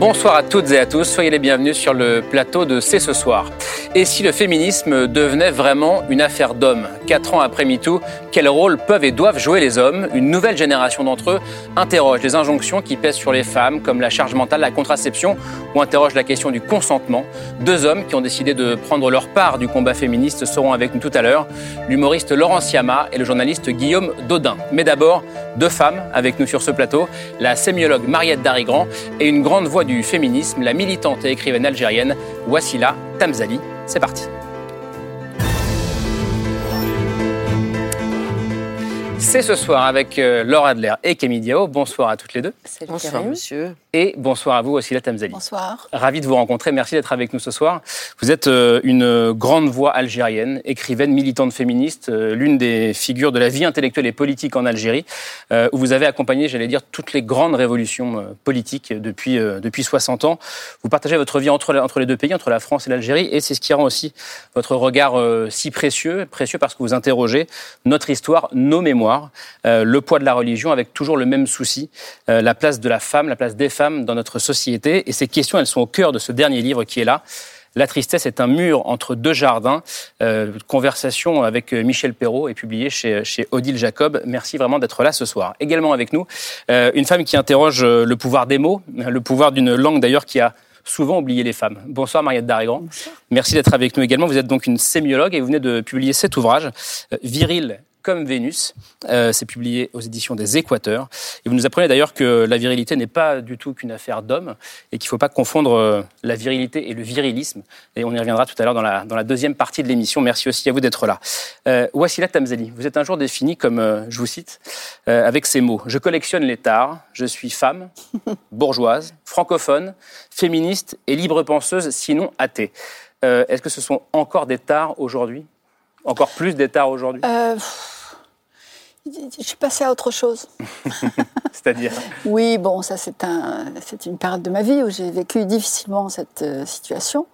Bonsoir à toutes et à tous, soyez les bienvenus sur le plateau de C'est ce soir. Et si le féminisme devenait vraiment une affaire d'hommes? Quatre ans après MeToo, quel rôle peuvent et doivent jouer les hommes? Une nouvelle génération d'entre eux interroge les injonctions qui pèsent sur les femmes, comme la charge mentale, la contraception, ou interroge la question du consentement. Deux hommes qui ont décidé de prendre leur part du combat féministe seront avec nous tout à l'heure, l'humoriste Laurent Siama et le journaliste Guillaume Dodin. Mais d'abord, deux femmes avec nous sur ce plateau, la sémiologue Mariette Darigrand et une grande voix du féminisme, la militante et écrivaine algérienne Wassila Tamzali. C'est parti. C'est ce soir avec euh, Laure Adler et Camille Diao. Bonsoir à toutes les deux. Bonsoir, monsieur. Et bonsoir à vous aussi, la Tamzali. Bonsoir. Ravi de vous rencontrer. Merci d'être avec nous ce soir. Vous êtes euh, une grande voix algérienne, écrivaine, militante féministe, euh, l'une des figures de la vie intellectuelle et politique en Algérie, où vous avez accompagné, j'allais dire, toutes les grandes révolutions politiques depuis, depuis 60 ans. Vous partagez votre vie entre, entre les deux pays, entre la France et l'Algérie, et c'est ce qui rend aussi votre regard si précieux, précieux parce que vous interrogez notre histoire, nos mémoires euh, le poids de la religion avec toujours le même souci, euh, la place de la femme, la place des femmes dans notre société. Et ces questions, elles sont au cœur de ce dernier livre qui est là. La tristesse est un mur entre deux jardins. Euh, conversation avec Michel Perrault est publiée chez, chez Odile Jacob. Merci vraiment d'être là ce soir. Également avec nous, une femme qui interroge le pouvoir des mots, le pouvoir d'une langue d'ailleurs qui a souvent oublié les femmes. Bonsoir Mariette Darrigan. Merci d'être avec nous également. Vous êtes donc une sémiologue et vous venez de publier cet ouvrage, Viril comme Vénus. Euh, c'est publié aux éditions des Équateurs. Et vous nous apprenez d'ailleurs que la virilité n'est pas du tout qu'une affaire d'hommes et qu'il ne faut pas confondre euh, la virilité et le virilisme. Et on y reviendra tout à l'heure dans la, dans la deuxième partie de l'émission. Merci aussi à vous d'être là. Euh, Wassila Tamzeli, vous êtes un jour défini comme, euh, je vous cite, avec ces mots. Je collectionne les tares, je suis femme, bourgeoise, francophone, féministe et libre penseuse, sinon athée. Est-ce que ce sont encore des tares aujourd'hui? Encore plus d'état aujourd'hui? Euh, Je suis passée à autre chose. C'est-à-dire Oui, bon, ça c'est un, une période de ma vie où j'ai vécu difficilement cette euh, situation.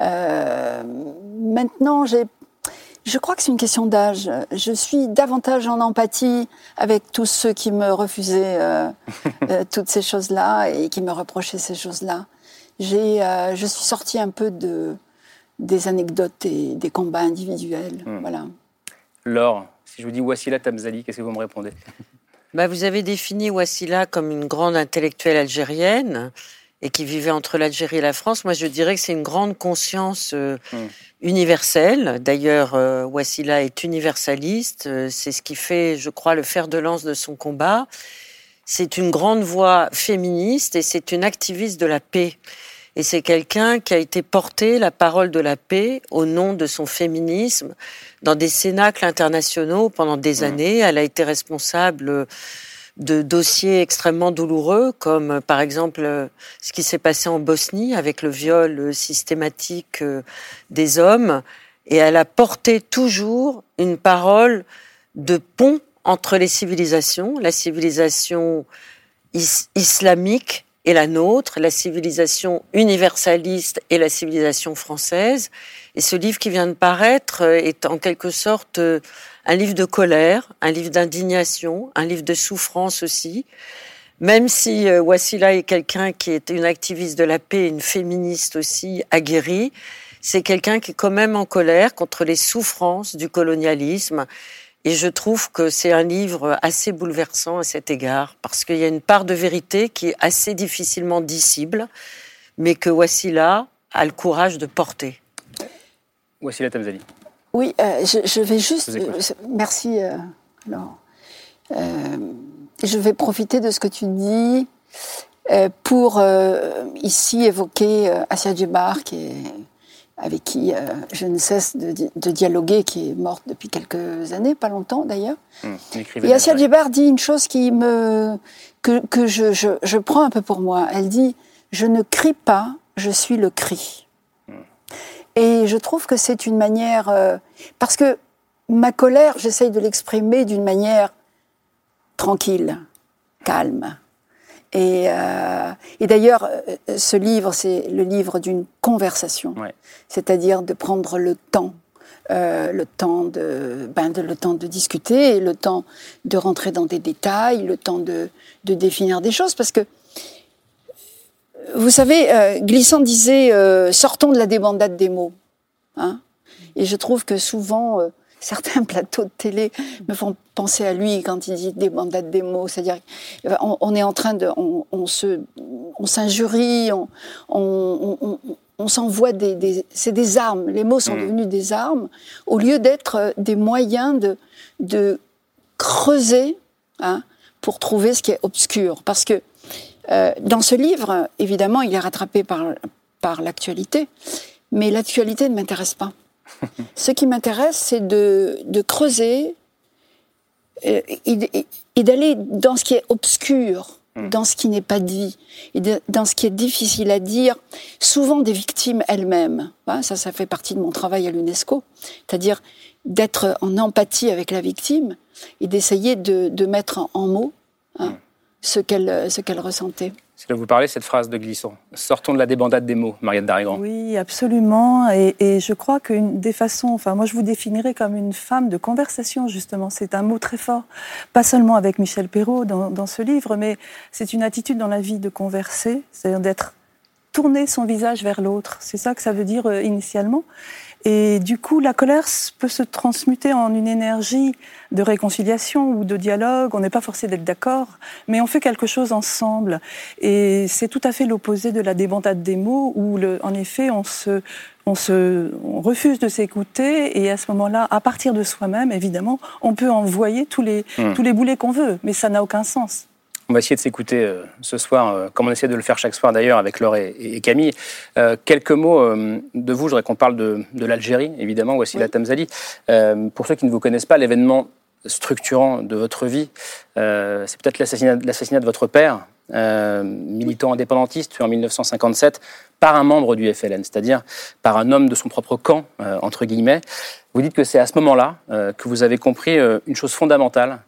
Euh, maintenant, j'ai je crois que c'est une question d'âge. Je suis davantage en empathie avec tous ceux qui me refusaient toutes ces choses-là et qui me reprochaient ces choses-là. J'ai, je suis sortie un peu de, des anecdotes et des combats individuels. Hmm. Voilà. Laure, si je vous dis Wassila Tamzali, qu'est-ce que vous me répondez? Bah, Vous avez défini Wassila comme une grande intellectuelle algérienne et qui vivait entre l'Algérie et la France. Moi, je dirais que c'est une grande conscience euh, hmm. universelle. D'ailleurs, euh, Wassila est universaliste. Euh, c'est ce qui fait, je crois, le fer de lance de son combat. C'est une grande voix féministe et c'est une activiste de la paix. Et c'est quelqu'un qui a été porté la parole de la paix au nom de son féminisme dans des cénacles internationaux pendant des mmh. années. Elle a été responsable de dossiers extrêmement douloureux, comme par exemple ce qui s'est passé en Bosnie avec le viol systématique euh, des hommes. Et elle a porté toujours une parole de pont entre les civilisations, la civilisation islamique et la nôtre, la civilisation universaliste et la civilisation française. Et ce livre qui vient de paraître euh, est en quelque sorte euh, un livre de colère, un livre d'indignation, un livre de souffrance aussi. Même si euh, Wassila est quelqu'un qui est une activiste de la paix, une féministe aussi aguerrie, c'est quelqu'un qui est quand même en colère contre les souffrances du colonialisme et je trouve que c'est un livre assez bouleversant à cet égard, parce qu'il y a une part de vérité qui est assez difficilement dissible, mais que Wassila a le courage de porter. Wassila Tamzali. Oui, euh, je, vais juste. Euh, merci, euh, je vais profiter de ce que tu dis pour ici évoquer Asia Djebar, qui est avec qui euh, je ne cesse de, dialoguer, qui est morte depuis quelques années, pas longtemps d'ailleurs. Hum, et Asia Djebar dit une chose qui me, que, que je, je, je, prends un peu pour moi. Elle dit Je ne crie pas, je suis le cri. Hum. Et je trouve que c'est une manière. Euh, parce que ma colère, j'essaye de l'exprimer d'une manière tranquille, calme. Et, et d'ailleurs, ce livre, c'est le livre d'une conversation, c'est-à-dire de prendre le temps euh, le, temps de, ben de, le temps de discuter, le temps de rentrer dans des détails, le temps de, de définir des choses. Parce que, vous savez, euh, Glissant disait euh, sortons de la débandade des mots. Hein Et je trouve que souvent, euh, certains plateaux de télé me font penser à lui quand il dit des mots. C'est-à-dire, on, on, est en train de. On, on se. On s'injurie, on, on, on s'envoie des, c'est des armes. Les mots sont mm. devenus des armes au lieu d'être euh, des moyens de, de creuser hein, pour trouver ce qui est obscur. Parce que euh, dans ce livre, évidemment, il est rattrapé par, par l'actualité, mais l'actualité ne m'intéresse pas. Ce qui m'intéresse, c'est de, de creuser euh, et, et d'aller dans ce qui est obscur Hmm. dans ce qui n'est pas dit, et dans ce qui est difficile à dire, souvent des victimes elles-mêmes. Hein, ça, ça fait partie de mon travail à l'UNESCO, c'est-à-dire d'être en empathie avec la victime et d'essayer de, mettre en, mots hein, hmm. ce qu'elle ce qu'elle ressentait. C'est que vous parlez cette phrase de Glissant. Sortons de la débandade des mots, Marianne Darigrand. Oui, absolument. Et, je crois qu'une des façons, enfin, moi je vous définirais comme une femme de conversation, justement. C'est un mot très fort. Pas seulement avec Michel Perrault dans, dans ce livre, mais c'est une attitude dans la vie de converser, c'est-à-dire d'être tourner son visage vers l'autre. C'est ça que ça veut dire euh, initialement. Et du coup, la colère peut se transmuter en une énergie de réconciliation ou de dialogue. On n'est pas forcé d'être d'accord, mais on fait quelque chose ensemble. Et c'est tout à fait l'opposé de la débandade des mots, où, le, en effet, on se, on se on refuse de s'écouter. Et à ce moment-là, à partir de soi-même, évidemment, on peut envoyer tous les, mmh. tous les boulets qu'on veut, mais ça n'a aucun sens. On va essayer de s'écouter euh, ce soir, euh, comme on essaie de le faire chaque soir d'ailleurs avec Laure et, Camille. Euh, quelques mots de vous, je voudrais qu'on parle de, l'Algérie, évidemment, voici la Tamzali. pour ceux qui ne vous connaissent pas, l'événement structurant de votre vie, c'est peut-être l'assassinat de votre père, militant indépendantiste en 1957 par un membre du FLN, c'est-à-dire par un homme de son propre camp, entre guillemets. Vous dites que c'est à ce moment-là que vous avez compris une chose fondamentale,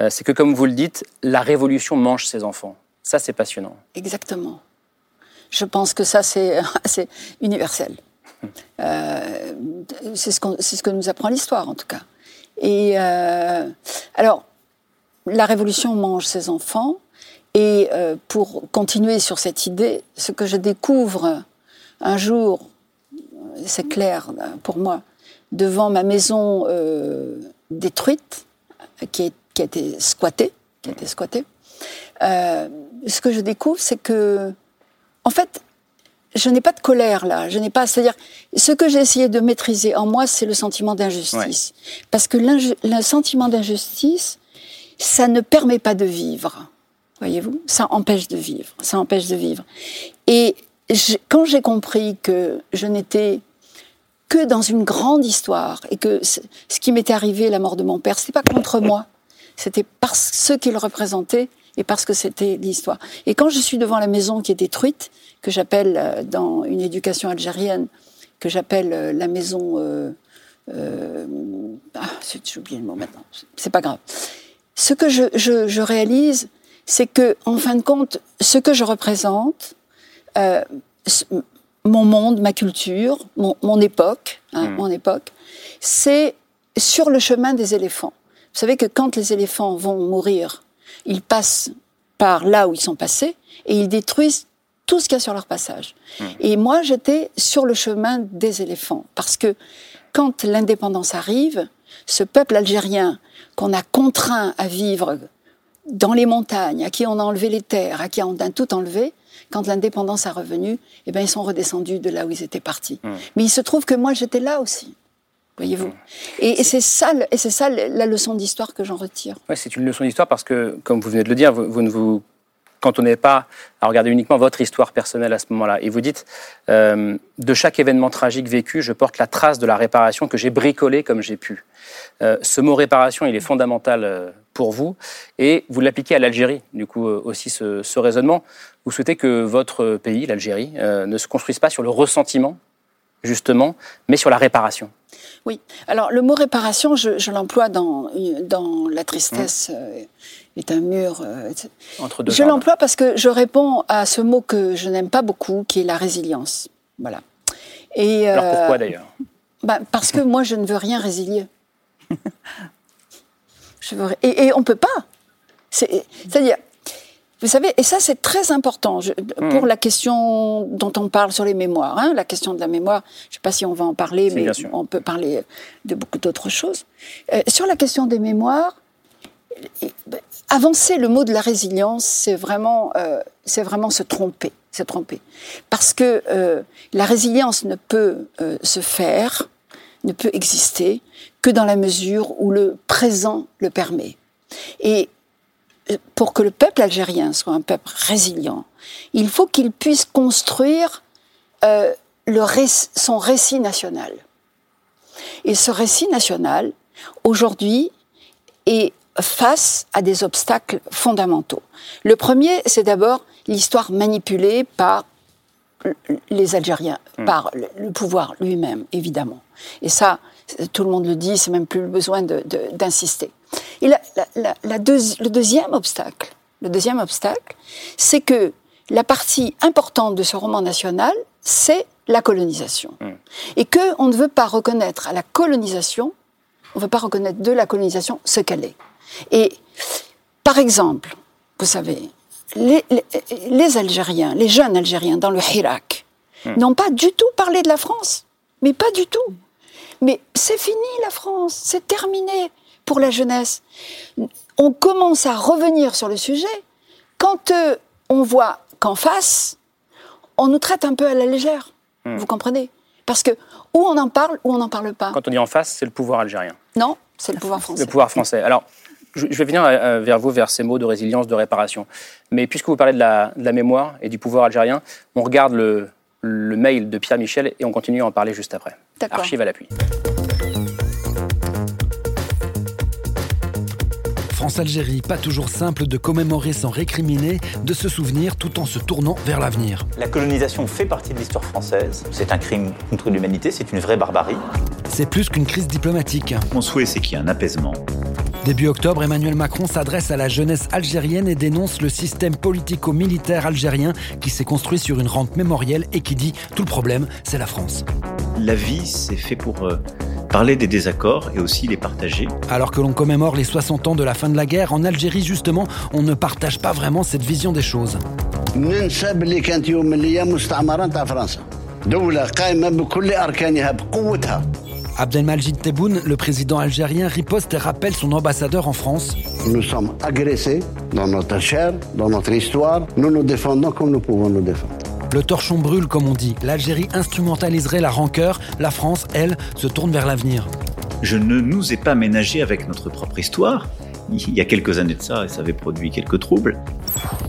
euh, c'est que, comme vous le dites, la révolution mange ses enfants. Ça, c'est passionnant. Exactement. Je pense que ça, c'est universel. Euh, c'est ce, ce, que nous apprend l'histoire, en tout cas. Et euh, alors, la révolution mange ses enfants. Et pour continuer sur cette idée, ce que je découvre un jour, c'est clair pour moi, devant ma maison détruite, qui qui a été squatté, qui a été squatté. Euh, ce que je découvre, c'est que, en fait, je n'ai pas de colère là. Je n'ai pas, c'est-à-dire, ce que j'ai essayé de maîtriser en moi, c'est le sentiment d'injustice, parce que le sentiment d'injustice, ça ne permet pas de vivre. Voyez-vous, ça empêche de vivre. Ça empêche de vivre. Et quand j'ai compris que je n'étais que dans une grande histoire et que ce qui m'était arrivé, la mort de mon père, c'était pas contre moi c'était parce ce qu'il représentait et parce que c'était l'histoire. Et quand je suis devant la maison qui est détruite, que j'appelle euh, dans une éducation algérienne, que j'appelle euh, la maison... Euh, euh, ah, j'ai oublié le mot maintenant, c'est pas grave. Ce que je, je, je réalise, c'est que, en fin de compte, ce que je représente, euh, mon monde, ma culture, mon, mon époque, hein, mmh. mon époque, c'est sur le chemin des éléphants. Vous savez que quand les éléphants vont mourir, ils passent par là où ils sont passés et ils détruisent tout ce qu'il y a sur leur passage. Hmm. Et moi, j'étais sur le chemin des éléphants parce que quand l'indépendance arrive, ce peuple algérien qu'on a contraint à vivre dans les montagnes, à qui on a enlevé les terres, à qui on a tout enlevé, quand l'indépendance a revenu, eh ben ils sont redescendus de là où ils étaient partis. Hmm. Mais il se trouve que moi j'étais là aussi voyez-vous. Et, c'est ça, et c'est ça la leçon d'histoire que j'en retire. Ouais, c'est une leçon d'histoire parce que, comme vous venez de le dire, vous, ne vous cantonnez pas à regarder uniquement votre histoire personnelle à ce moment-là. Et vous dites, euh, de chaque événement tragique vécu, je porte la trace de la réparation que j'ai bricolée comme j'ai pu. Euh, ce mot réparation, il est fondamental euh, pour vous, et vous l'appliquez à l'Algérie, du coup aussi ce, raisonnement. Vous souhaitez que votre pays, l'Algérie, ne se construise pas sur le ressentiment justement, mais sur la réparation. Oui. Alors, le mot réparation, je, l'emploie dans, dans La tristesse euh, est un mur. Euh, Entre deux je l'emploie parce que je réponds à ce mot que je n'aime pas beaucoup, qui est la résilience. Voilà. Et, Alors, pourquoi d'ailleurs? bah, Parce que moi, je ne veux rien résilier. et, et on ne peut pas. C'est-à-dire, vous savez, et ça c'est très important hmm. pour la question dont on parle sur les mémoires, hein, la question de la mémoire. Je ne sais pas si on va en parler, mais on peut parler de beaucoup d'autres choses. Euh, sur la question des mémoires, avancer le mot de la résilience, c'est vraiment, euh, c'est vraiment se tromper, se tromper, parce que euh, la résilience ne peut se faire, ne peut exister que dans la mesure où le présent le permet. Et pour que le peuple algérien soit un peuple résilient, il faut qu'il puisse construire euh, le son récit national. Et ce récit national, aujourd'hui, est face à des obstacles fondamentaux. Le premier, c'est d'abord l'histoire manipulée par les Algériens, hmm. par le pouvoir lui-même, évidemment. Et ça, tout le monde le dit, c'est même plus besoin d'insister. Et le deuxième obstacle, le deuxième obstacle, c'est que la partie importante de ce roman national, c'est la colonisation. Hmm. Et qu'on ne veut pas reconnaître à la colonisation, on ne veut pas reconnaître de la colonisation ce qu'elle est. Et par exemple, vous savez, les, Algériens, les jeunes Algériens dans le Hirak, hmm. n'ont pas du tout parlé de la France. Mais pas du tout. Mais c'est fini la France, c'est terminé pour la jeunesse. On commence à revenir sur le sujet quand euh, on voit qu'en face, on nous traite un peu à la légère. Hmm. Vous comprenez? Parce que où on en parle ou on n'en parle pas. Quand on dit en face, c'est le pouvoir algérien. Non, c'est le pouvoir français. Le pouvoir français. Alors, je vais venir euh, vers vous, vers ces mots de résilience, de réparation. Mais puisque vous parlez de la, de la mémoire et du pouvoir algérien, on regarde le, le mail de Pierre Michel et on continue à en parler juste après. Archive à l'appui. France-Algérie, pas toujours simple de commémorer sans récriminer, de se souvenir tout en se tournant vers l'avenir. La colonisation fait partie de l'histoire française. C'est un crime contre l'humanité, c'est une vraie barbarie. C'est plus qu'une crise diplomatique. Mon souhait, c'est qu'il y ait un apaisement. Début octobre, Emmanuel Macron s'adresse à la jeunesse algérienne et dénonce le système politico-militaire algérien qui s'est construit sur une rente mémorielle et qui dit tout le problème, c'est la France. La vie, c'est fait pour euh, parler des désaccords et aussi les partager. Alors que l'on commémore les 60 ans de la fin de la guerre, en Algérie justement, on ne partage pas vraiment cette vision des choses. Abdelmajid Tebboune, le président algérien, riposte et rappelle son ambassadeur en France. Nous sommes agressés dans notre chair, dans notre histoire. Nous nous défendons comme nous pouvons nous défendre. Le torchon brûle, comme on dit. L'Algérie instrumentaliserait la rancœur. La France, elle, se tourne vers l'avenir. Je ne nous ai pas ménagé avec notre propre histoire. Il y a quelques années de ça, et ça avait produit quelques troubles.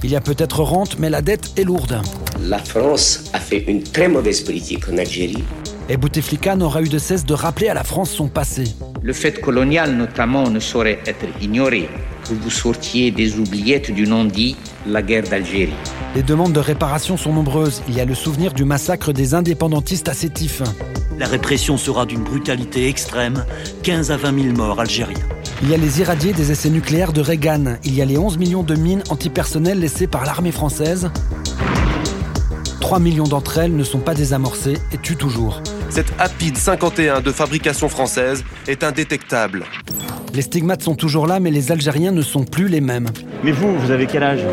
Il y a peut-être rente, mais la dette est lourde. La France a fait une très mauvaise politique en Algérie. Et Bouteflika n'aura eu de cesse de rappeler à la France son passé. Le fait colonial, notamment, ne saurait être ignoré. Que vous sortiez des oubliettes du non-dit, la guerre d'Algérie. Les demandes de réparation sont nombreuses. Il y a le souvenir du massacre des indépendantistes à Sétif. La répression sera d'une brutalité extrême. 15 à 20 000 morts algériens. Il y a les irradiés des essais nucléaires de Reagan. Il y a les 11 millions de mines antipersonnelles laissées par l'armée française. 3 millions d'entre elles ne sont pas désamorcées et tuent toujours. Cette Apide 51 de fabrication française est indétectable. Les stigmates sont toujours là, mais les Algériens ne sont plus les mêmes. Mais vous, vous avez quel âge?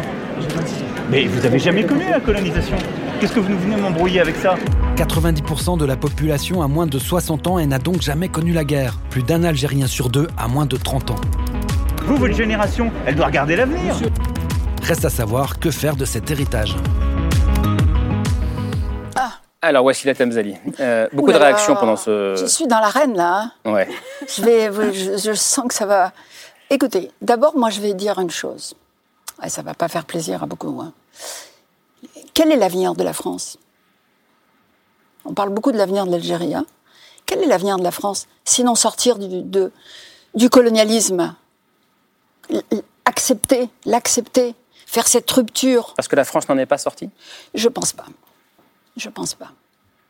Mais vous avez jamais connu la colonisation Qu'est-ce que vous nous venez m'embrouiller avec ça? 90% de la population a moins de 60 ans et n'a donc jamais connu la guerre. Plus d'un Algérien sur deux a moins de 30 ans. Vous, votre génération, elle doit regarder l'avenir. Reste à savoir que faire de cet héritage. Alors, voici la Tamzali. Euh, beaucoup de réactions pendant ce. Je suis dans l'arène, là. Hein. Ouais. Je, vais, je, sens que ça va. Écoutez, d'abord, moi, je vais dire une chose. Ça ça va pas faire plaisir à beaucoup. Hein. Quel est l'avenir de la France? On parle beaucoup de l'avenir de l'Algérie. Hein. Quel est l'avenir de la France Sinon sortir du, de, du colonialisme, accepter, l'accepter, faire cette rupture? Parce que la France n'en est pas sortie? Je pense pas. Je pense pas.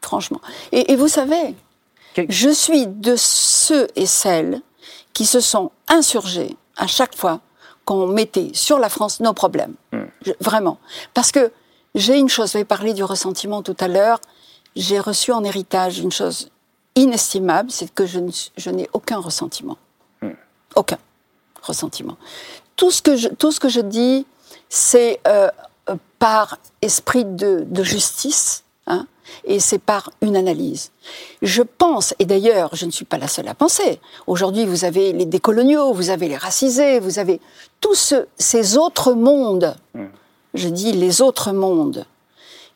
franchement. Et, et vous savez, je suis de ceux et celles qui se sont insurgés à chaque fois qu'on mettait sur la France nos problèmes. Je- vraiment. Parce que j'ai une chose, vous avez parlé du ressentiment tout à l'heure, j'ai reçu en héritage une chose inestimable, c'est que je, ne je n'ai aucun ressentiment. Aucun ressentiment. Tout ce que je, tout ce que je dis, c'est euh, euh, par esprit de, de justice, hein, et c'est par une analyse. Je pense, et d'ailleurs, je ne suis pas la seule à penser. Aujourd'hui, vous avez les décoloniaux, vous avez les racisés, vous avez tous ce- ces autres mondes, je dis les autres mondes,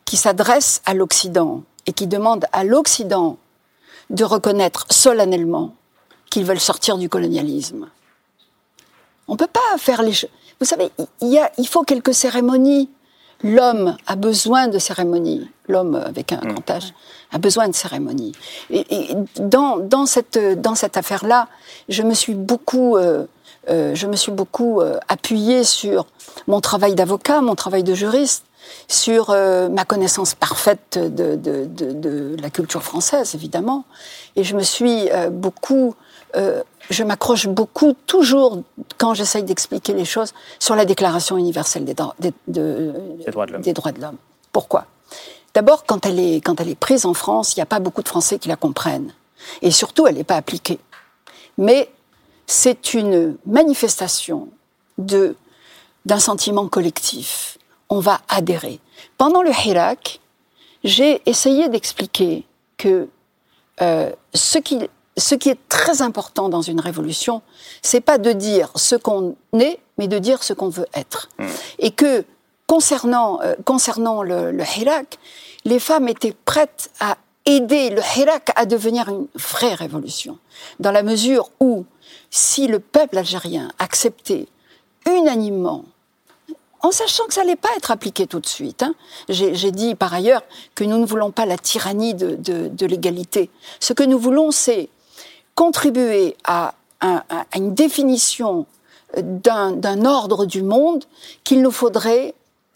qui s'adressent à l'Occident et qui demandent à l'Occident de reconnaître solennellement qu'ils veulent sortir du colonialisme. On ne peut pas faire les choses. Vous savez, il, y a, il faut quelques cérémonies. L'homme a besoin de cérémonies. L'homme avec un grand H a besoin de cérémonies. Et, et dans, dans cette, dans cette affaire-là, je me suis beaucoup, euh, euh, je me suis beaucoup euh, appuyée sur mon travail d'avocat, mon travail de juriste, sur euh, ma connaissance parfaite de, de, de, de la culture française, évidemment. Et je me suis euh, beaucoup, euh, je m'accroche beaucoup, toujours, quand j'essaye d'expliquer les choses, sur la Déclaration universelle des, dro- des- de- Des droits de l'homme. Pourquoi? D'abord, quand, elle est- quand elle est prise en France, il n'y a pas beaucoup de Français qui la comprennent. Et surtout, elle n'est pas appliquée. Mais c'est une manifestation de d'un sentiment collectif. On va adhérer. Pendant le Hirak, j'ai essayé d'expliquer que euh, ce, qui, ce qui est très important dans une révolution, c'est pas de dire ce qu'on est, mais de dire ce qu'on veut être. Et que concernant, euh, concernant le, le Hirak, les femmes étaient prêtes à aider le Hirak à devenir une vraie révolution, dans la mesure où si le peuple algérien acceptait unanimement en sachant que ça n'allait pas être appliqué tout de suite. hein. J'ai j'ai dit par ailleurs que nous ne voulons pas la tyrannie de, de- de l'égalité. Ce que nous voulons, c'est contribuer à, un- à- à une définition d'un d'un ordre du monde qu'il nous faudrait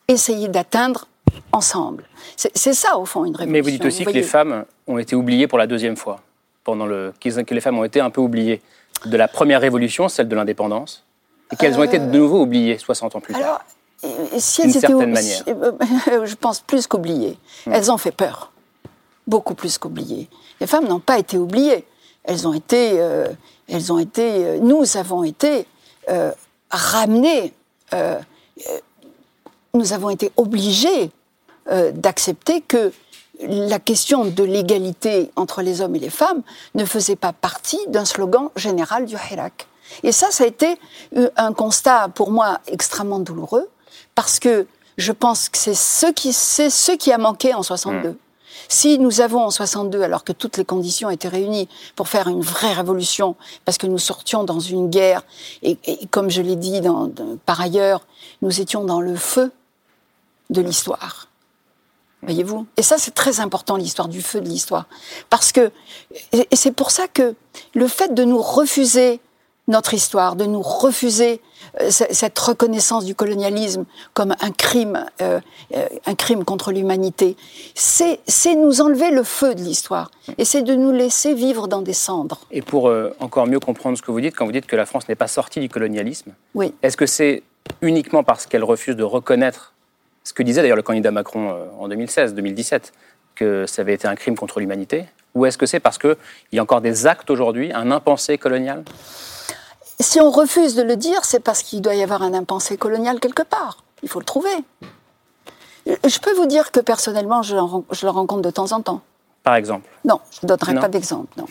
essayer d'atteindre ensemble. C'est c'est ça, au fond, une révolution. Mais vous dites aussi que les femmes ont été oubliées pour la deuxième fois. Pendant le, que les femmes ont été un peu oubliées de la première révolution, celle de l'indépendance, et qu'elles ont été de nouveau oubliées 60 ans plus tard. Euh, Alors, euh, si D'une elles étaient certaine manière. euh, je pense plus qu'oubliées. Elles ont fait peur, beaucoup plus qu'oubliées. Les femmes n'ont pas été oubliées. Elles ont été, euh, elles ont été, euh, nous avons été euh, ramenées. euh, euh, nous avons été obligés d'accepter que la question de l'égalité entre les hommes et les femmes ne faisait pas partie d'un slogan général du Hirak. Et ça, ça a été un constat pour moi extrêmement douloureux, parce que je pense que c'est ce qui, c'est ce qui a manqué en 62. Si nous avons en 62, alors que toutes les conditions étaient réunies pour faire une vraie révolution, parce que nous sortions dans une guerre, et, comme je l'ai dit par ailleurs, nous étions dans le feu de l'histoire. Voyez-vous? Et ça, c'est très important, l'histoire du feu de l'histoire. Parce que, et c'est pour ça que le fait de nous refuser notre histoire, de nous refuser cette reconnaissance du colonialisme comme un crime, euh, euh, un crime contre l'humanité, c'est c'est nous enlever le feu de l'histoire. Et c'est de nous laisser vivre dans des cendres. Et pour euh, encore mieux comprendre ce que vous dites, quand vous dites que la France n'est pas sortie du colonialisme, Oui. est-ce que c'est uniquement parce qu'elle refuse de reconnaître ce que disait d'ailleurs le candidat Macron euh, en 2016-2017, que ça avait été un crime contre l'humanité Ou est-ce que c'est parce qu'il y a encore des actes aujourd'hui, un impensé colonial? Si on refuse de le dire, c'est parce qu'il doit y avoir un impensé colonial quelque part. Il faut le trouver. Je peux vous dire que personnellement, je, le ren- je le rencontre de temps en temps. Par exemple Non, je ne donnerai Non. pas d'exemple, non.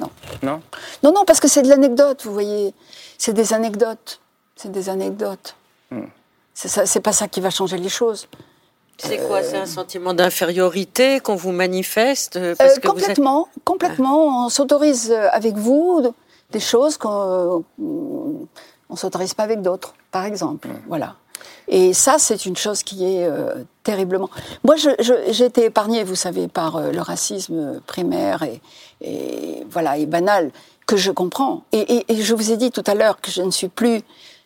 Non. Non non, non, parce que c'est de l'anecdote, vous voyez. C'est des anecdotes. C'est des anecdotes. Hmm. C'est ça- C'est pas ça qui va changer les choses. C'est quoi C'est un sentiment d'infériorité qu'on vous manifeste euh, Euh, vous êtes- complètement, complètement. On s'autorise euh, avec vous des choses qu'on ne s'autorise pas avec d'autres, par exemple. Voilà. Et ça, c'est une chose qui est euh, terriblement. Moi, j'ai été épargnée, vous savez, par euh, le racisme primaire et, et voilà et banal que je comprends. Et, et- et je vous ai dit tout à l'heure que je ne suis plus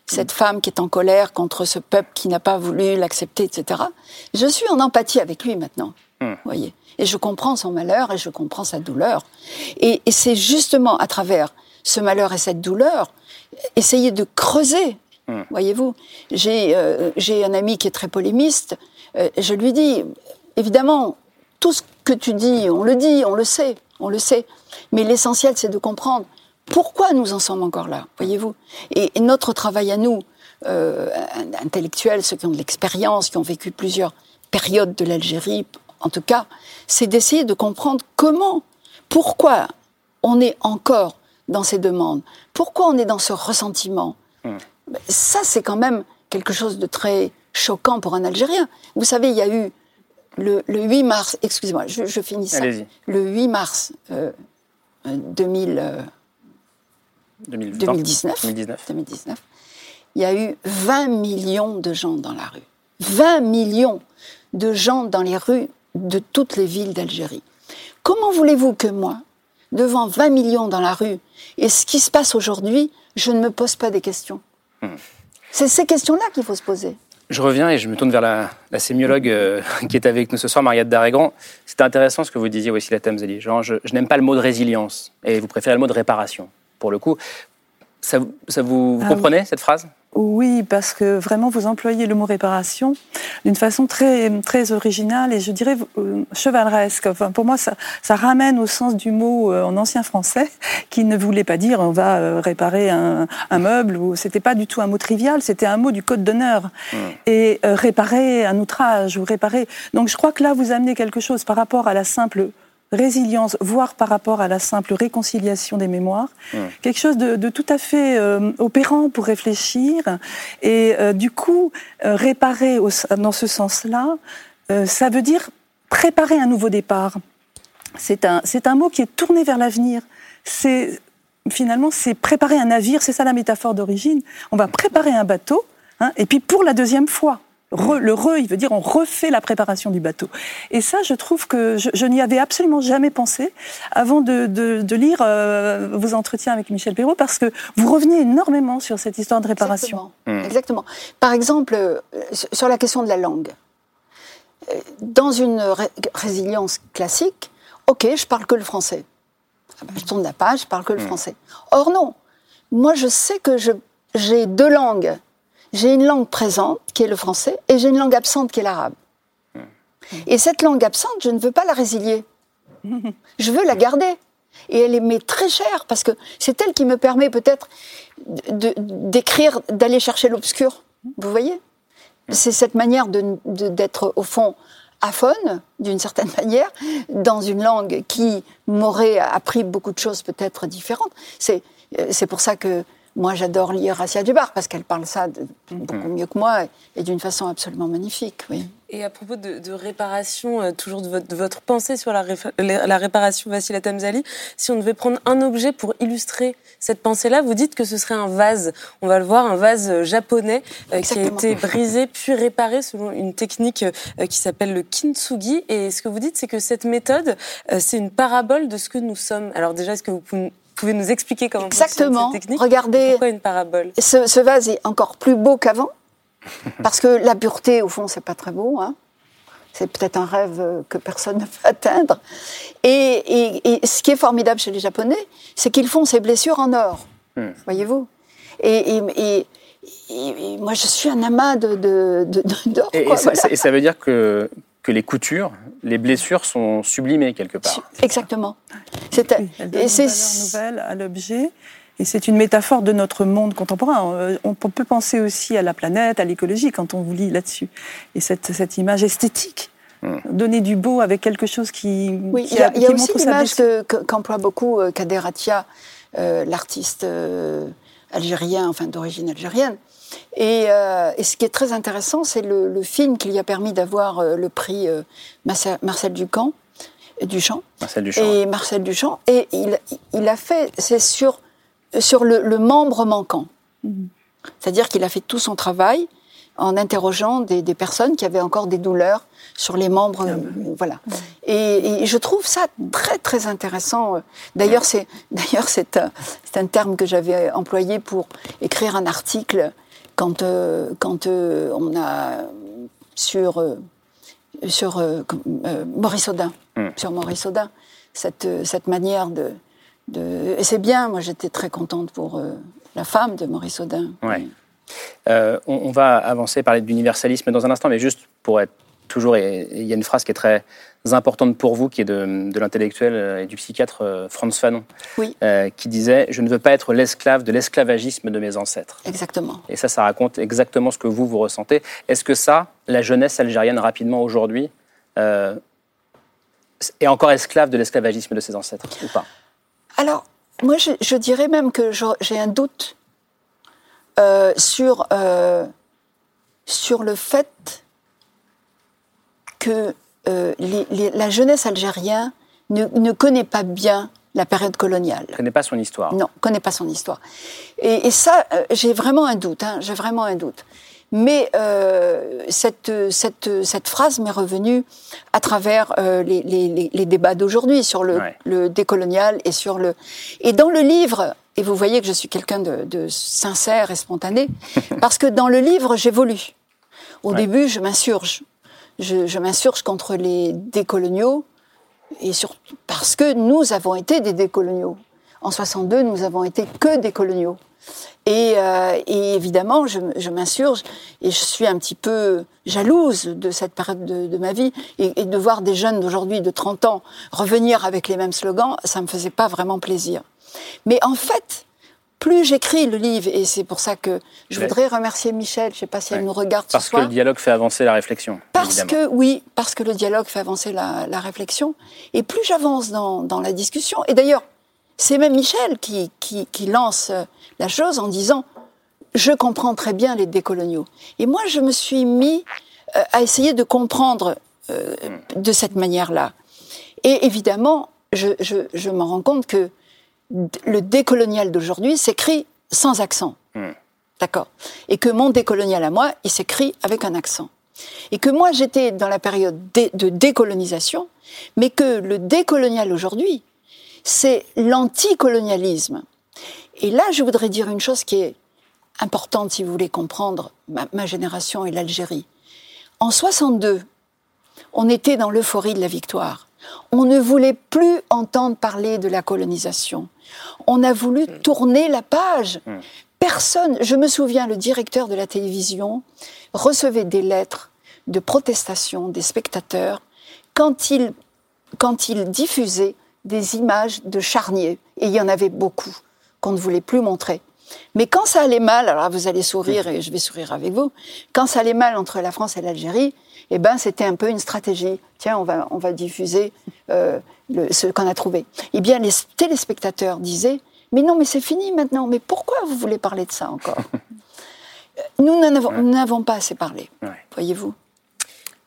cette femme qui est en colère contre ce peuple qui n'a pas voulu l'accepter, etc. Je suis en empathie avec lui maintenant. Vous voyez Et je comprends son malheur et je comprends sa douleur. Et c'est justement à travers ce malheur et cette douleur, essayer de creuser. Voyez-vous, j'ai euh, j'ai un ami qui est très polémiste. Euh, je lui dis, évidemment, tout ce que tu dis, on le dit, on le sait, on le sait. Mais l'essentiel, c'est de comprendre pourquoi nous en sommes encore là, voyez-vous. Et, et notre travail à nous, euh, intellectuels, ceux qui ont de l'expérience, qui ont vécu plusieurs périodes de l'Algérie, en tout cas, c'est d'essayer de comprendre comment, pourquoi on est encore dans ces demandes, pourquoi on est dans ce ressentiment. Ben, Ça, c'est quand même quelque chose de très choquant pour un Algérien. Vous savez, il y a eu le, le 8 mars, excusez-moi, je, je finis ça. Le 8 mars euh, euh, 2000, euh, 2020. 2019, 2019. 2019, il y a eu 20 millions de gens dans la rue. 20 millions de gens dans les rues de toutes les villes d'Algérie. Comment voulez-vous que moi, devant 20 millions dans la rue, et ce qui se passe aujourd'hui, je ne me pose pas des questions C'est ces questions-là qu'il faut se poser. Je reviens et je me tourne vers la, la sémiologue euh, qui est avec nous ce soir, Mariette Darégran. C'était intéressant ce que vous disiez, Wassila Tamzali. Genre, je, je n'aime pas le mot de résilience et vous préférez le mot de réparation. Pour le coup, ça, vous- ça vous, vous Ah comprenez cette phrase? Oui, parce que vraiment, vous employez le mot réparation d'une façon très, très originale et je dirais euh, chevaleresque. Enfin, pour moi, ça, ça ramène au sens du mot euh, en ancien français qui ne voulait pas dire on va euh, réparer un, un meuble ou c'était pas du tout un mot trivial, c'était un mot du code d'honneur. Et euh, réparer un outrage ou réparer. Donc je crois que là, vous amenez quelque chose par rapport à la simple résilience, voire par rapport à la simple réconciliation des mémoires, quelque chose de, de tout à fait euh, opérant pour réfléchir. Et euh, du coup, euh, réparer au- dans ce sens-là, euh, ça veut dire préparer un nouveau départ. C'est un, c'est un mot qui est tourné vers l'avenir. C'est finalement, c'est préparer un navire. C'est ça la métaphore d'origine. On va préparer un bateau, hein, et puis pour la deuxième fois. Re- le re, il veut dire on refait la préparation du bateau. Et ça, je trouve que je, je n'y avais absolument jamais pensé avant de, de- de lire euh, vos entretiens avec Michel Perrault, parce que vous revenez énormément sur cette histoire de réparation. Exactement. Exactement. Par exemple, euh, sur la question de la langue. Euh, Dans une ré- résilience classique, ok, je parle que le français. Ah ben, Je tourne la page, je parle que le français. Or non, moi je sais que je- j'ai deux langues. J'ai une langue présente qui est le français et j'ai une langue absente qui est l'arabe. Et cette langue absente, je ne veux pas la résilier. Je veux la garder. Et elle est mais très chère parce que c'est elle qui me permet peut-être d'écrire, d'aller chercher l'obscur. Vous voyez? C'est cette manière d'être au fond aphone, d'une certaine manière, dans une langue qui m'aurait appris beaucoup de choses peut-être différentes. C'est euh, c'est pour ça que moi j'adore lire Rassia Djubar, parce qu'elle parle ça de- beaucoup mieux que moi et, d'une façon absolument magnifique. Oui. Et à propos de, de réparation, euh, toujours de votre, de votre pensée sur la, réparation Vassila Tamzali, si on devait prendre un objet pour illustrer cette pensée-là, vous dites que ce serait un vase. On va le voir, un vase euh, japonais euh, qui a été brisé puis réparé selon une technique euh, qui s'appelle le kintsugi. Et ce que vous dites, c'est que cette méthode, c'est une parabole de ce que nous sommes. Alors déjà, est-ce que vous pouvez pouvez nous expliquer comment Exactement. cette technique Regardez. Pourquoi une parabole Ce, ce vase est encore plus beau qu'avant, parce que la pureté, au fond, c'est pas très beau. Hein. C'est peut-être un rêve euh, que personne ne peut atteindre. Et, et- et ce qui est formidable chez les Japonais, c'est qu'ils font ces blessures en or. Voyez-vous et, et- et- et- et moi, je suis un amas de, de, de- de- d'or. Et, et quoi, ça, voilà. et ça veut dire que, que les coutures, les blessures sont sublimées quelque part. Exactement. C'est, Elle donne une c'est, valeur nouvelle à l'objet. Et c'est une métaphore de notre monde contemporain. Euh, On peut penser aussi à la planète, à l'écologie, quand on vous lit là-dessus. Et cette, cette image esthétique, donner du beau avec quelque chose qui, Oui, il y a, y a aussi l'image qu'emploie beaucoup euh, Kader Atia, euh, l'artiste euh, algérien, enfin d'origine algérienne. Et, euh, et ce qui est très intéressant, c'est le, le film qui lui a permis d'avoir euh, le prix euh, Marcel, Marcel Ducamp, Duchamp. Marcel Duchamp. Et Marcel Duchamp. Et il, il a fait, c'est sur, sur le, le membre manquant. C'est-à-dire qu'il a fait tout son travail en interrogeant des, des personnes qui avaient encore des douleurs sur les membres. euh, voilà. Et, et je trouve ça très, très intéressant. D'ailleurs, c'est, d'ailleurs, c'est, un- c'est un terme que j'avais employé pour écrire un article quand, euh, quand euh, on a sur. euh, sur Maurice Audin, Hmm. sur Maurice Audin, cette, cette manière de, de et c'est bien. Moi, j'étais très contente pour la femme de Maurice Audin. Ouais. On, on va avancer, parler d'universalisme dans un instant, mais juste pour être toujours, et il y a une phrase qui est très importante pour vous, qui est de, de l'intellectuel euh, et du psychiatre euh, Franz Fanon, Oui. euh, qui disait « Je ne veux pas être l'esclave de l'esclavagisme de mes ancêtres Exactement. ». Et ça, ça raconte exactement ce que vous, vous ressentez. Est-ce que ça, la jeunesse algérienne, rapidement aujourd'hui, euh, est encore esclave de l'esclavagisme de ses ancêtres ou pas? Alors, moi, je, je dirais même que j'ai un doute euh, sur, sur le fait que euh, les- les- la jeunesse algérienne ne, ne connaît pas bien la période coloniale. Ne connais pas son histoire. Non, connaît pas son histoire. Et, et ça, euh, j'ai vraiment un doute. hein, j'ai vraiment un doute. Mais euh, cette, cette, cette phrase m'est revenue à travers euh, les, les- les- les débats d'aujourd'hui sur le, Ouais. le décolonial et sur le. Et dans le livre, et vous voyez que je suis quelqu'un de, de sincère et spontané, parce que dans le livre, j'évolue. Au Ouais. début, je m'insurge. Je, m'insurge contre les décoloniaux, et parce que nous avons été des décoloniaux. En 62, nous avons été que des coloniaux. Et, euh, évidemment, je, m'insurge et je suis un petit peu jalouse de cette période de, ma vie. Et, et de voir des jeunes d'aujourd'hui, de 30 ans, revenir avec les mêmes slogans, ça me faisait pas vraiment plaisir. Mais en fait, plus j'écris le livre, et c'est pour ça que je Ouais. voudrais remercier Michel, je sais pas si elle nous regarde Parce ce que le dialogue fait avancer la réflexion. Parce évidemment. que, oui, parce que le dialogue fait avancer la, la réflexion. Et plus j'avance dans, dans la discussion, et d'ailleurs, c'est même Michel qui, qui, qui lance euh, la chose en disant Je comprends très bien les décoloniaux. Et moi, je me suis mis euh, à essayer de comprendre euh, de cette manière-là. Et évidemment, je, je, je me rends compte que le décolonial d'aujourd'hui s'écrit sans accent. Hmm. D'accord. Et que mon décolonial à moi, il s'écrit avec un accent. Et que moi, j'étais dans la période de décolonisation, mais que le décolonial aujourd'hui, c'est l'anticolonialisme. Et là, je voudrais dire une chose qui est importante si vous voulez comprendre ma, ma génération et l'Algérie. En 62, on était dans l'euphorie de la victoire. On ne voulait plus entendre parler de la colonisation. On a voulu tourner la page. Personne, je me souviens, le directeur de la télévision recevait des lettres de protestation des spectateurs quand il, quand il diffusait des images de charniers. Et il y en avait beaucoup qu'on ne voulait plus montrer. Mais quand ça allait mal, alors là, vous allez sourire et je vais sourire avec vous, quand ça allait mal entre la France et l'Algérie, eh ben, c'était un peu une stratégie. Tiens, on va, on va diffuser euh, le- ce qu'on a trouvé. Eh bien, les téléspectateurs disaient, mais non, mais c'est fini maintenant, mais pourquoi vous voulez parler de ça encore? Nous n'en avons, nous n'avons pas assez parlé, voyez-vous.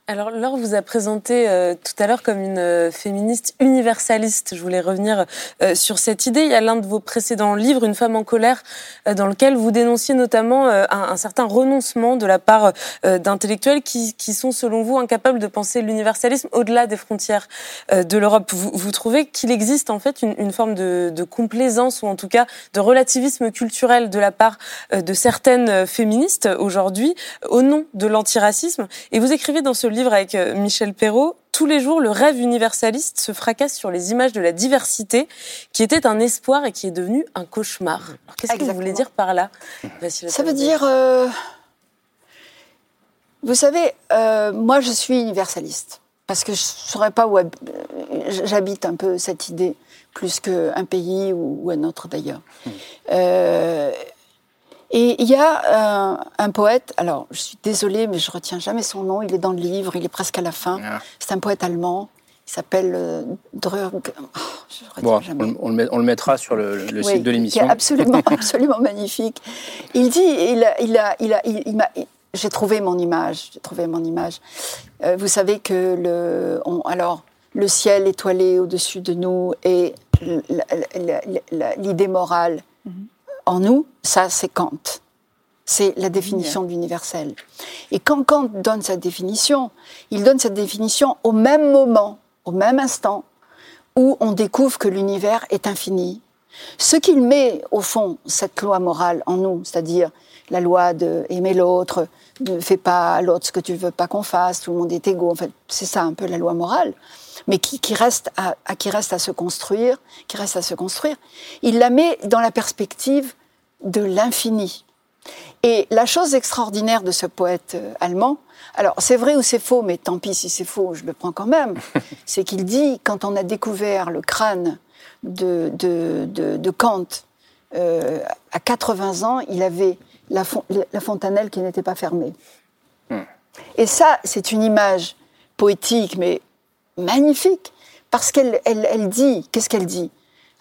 Alors, Laure vous a présenté euh, tout à l'heure comme une euh, féministe universaliste. Je voulais revenir euh, sur cette idée. Il y a l'un de vos précédents livres, Une femme en colère, dans lequel vous dénonciez notamment un, certain renoncement de la part d'intellectuels qui, sont, selon vous, incapables de penser l'universalisme au-delà des frontières de l'Europe. Vous, trouvez qu'il existe en fait une, forme de, de complaisance ou en tout cas de relativisme culturel de la part de certaines féministes aujourd'hui au nom de l'antiracisme. Et vous écrivez dans ce livre avec euh, Michel Perrault, tous les jours, le rêve universaliste se fracasse sur les images de la diversité, qui était un espoir et qui est devenu un cauchemar. Qu'est-ce que vous voulez dire par là Ça veut dire. euh, Vous savez, euh, moi je suis universaliste. Parce que je ne saurais pas où hab- j'habite un peu cette idée, plus qu'un pays ou, ou un autre d'ailleurs. Euh, et il y a euh, un poète, alors je suis désolée, mais je retiens jamais son nom, il est dans le livre, il est presque à la fin. C'est un poète allemand, il s'appelle euh, Drug. oh, je retiens Bon, jamais. on, on le met- on le mettra sur le, le Oui, site de l'émission. est absolument, absolument magnifique. Il dit, il a, il a, il a, il, il m'a- j'ai trouvé mon image, j'ai trouvé mon image. Euh, vous savez que le, on- alors, le ciel étoilé au-dessus de nous et l'idée morale en nous, ça c'est Kant. C'est la définition de l'universel. Et quand Kant donne sa définition, il donne cette définition au même moment, au même instant, où on découvre que l'univers est infini, Ce qu'il met, au fond, cette loi morale en nous, c'est-à-dire la loi de aimer l'autre, ne fais pas à l'autre ce que tu veux pas qu'on fasse, tout le monde est égaux, en fait, c'est ça un peu la loi morale, mais qui, qui reste à, à- qui reste à se construire, qui reste à se construire. Il la met dans la perspective de l'infini. Et la chose extraordinaire de ce poète euh, allemand, alors c'est vrai ou c'est faux, mais tant pis si c'est faux, je le prends quand même, c'est qu'il dit, quand on a découvert le crâne de, de, de, de Kant, euh, à 80 ans, il avait la, fon- la fontanelle qui n'était pas fermée. Et ça, c'est une image poétique, mais magnifique, parce qu'elle elle, elle dit, qu'est-ce qu'elle dit?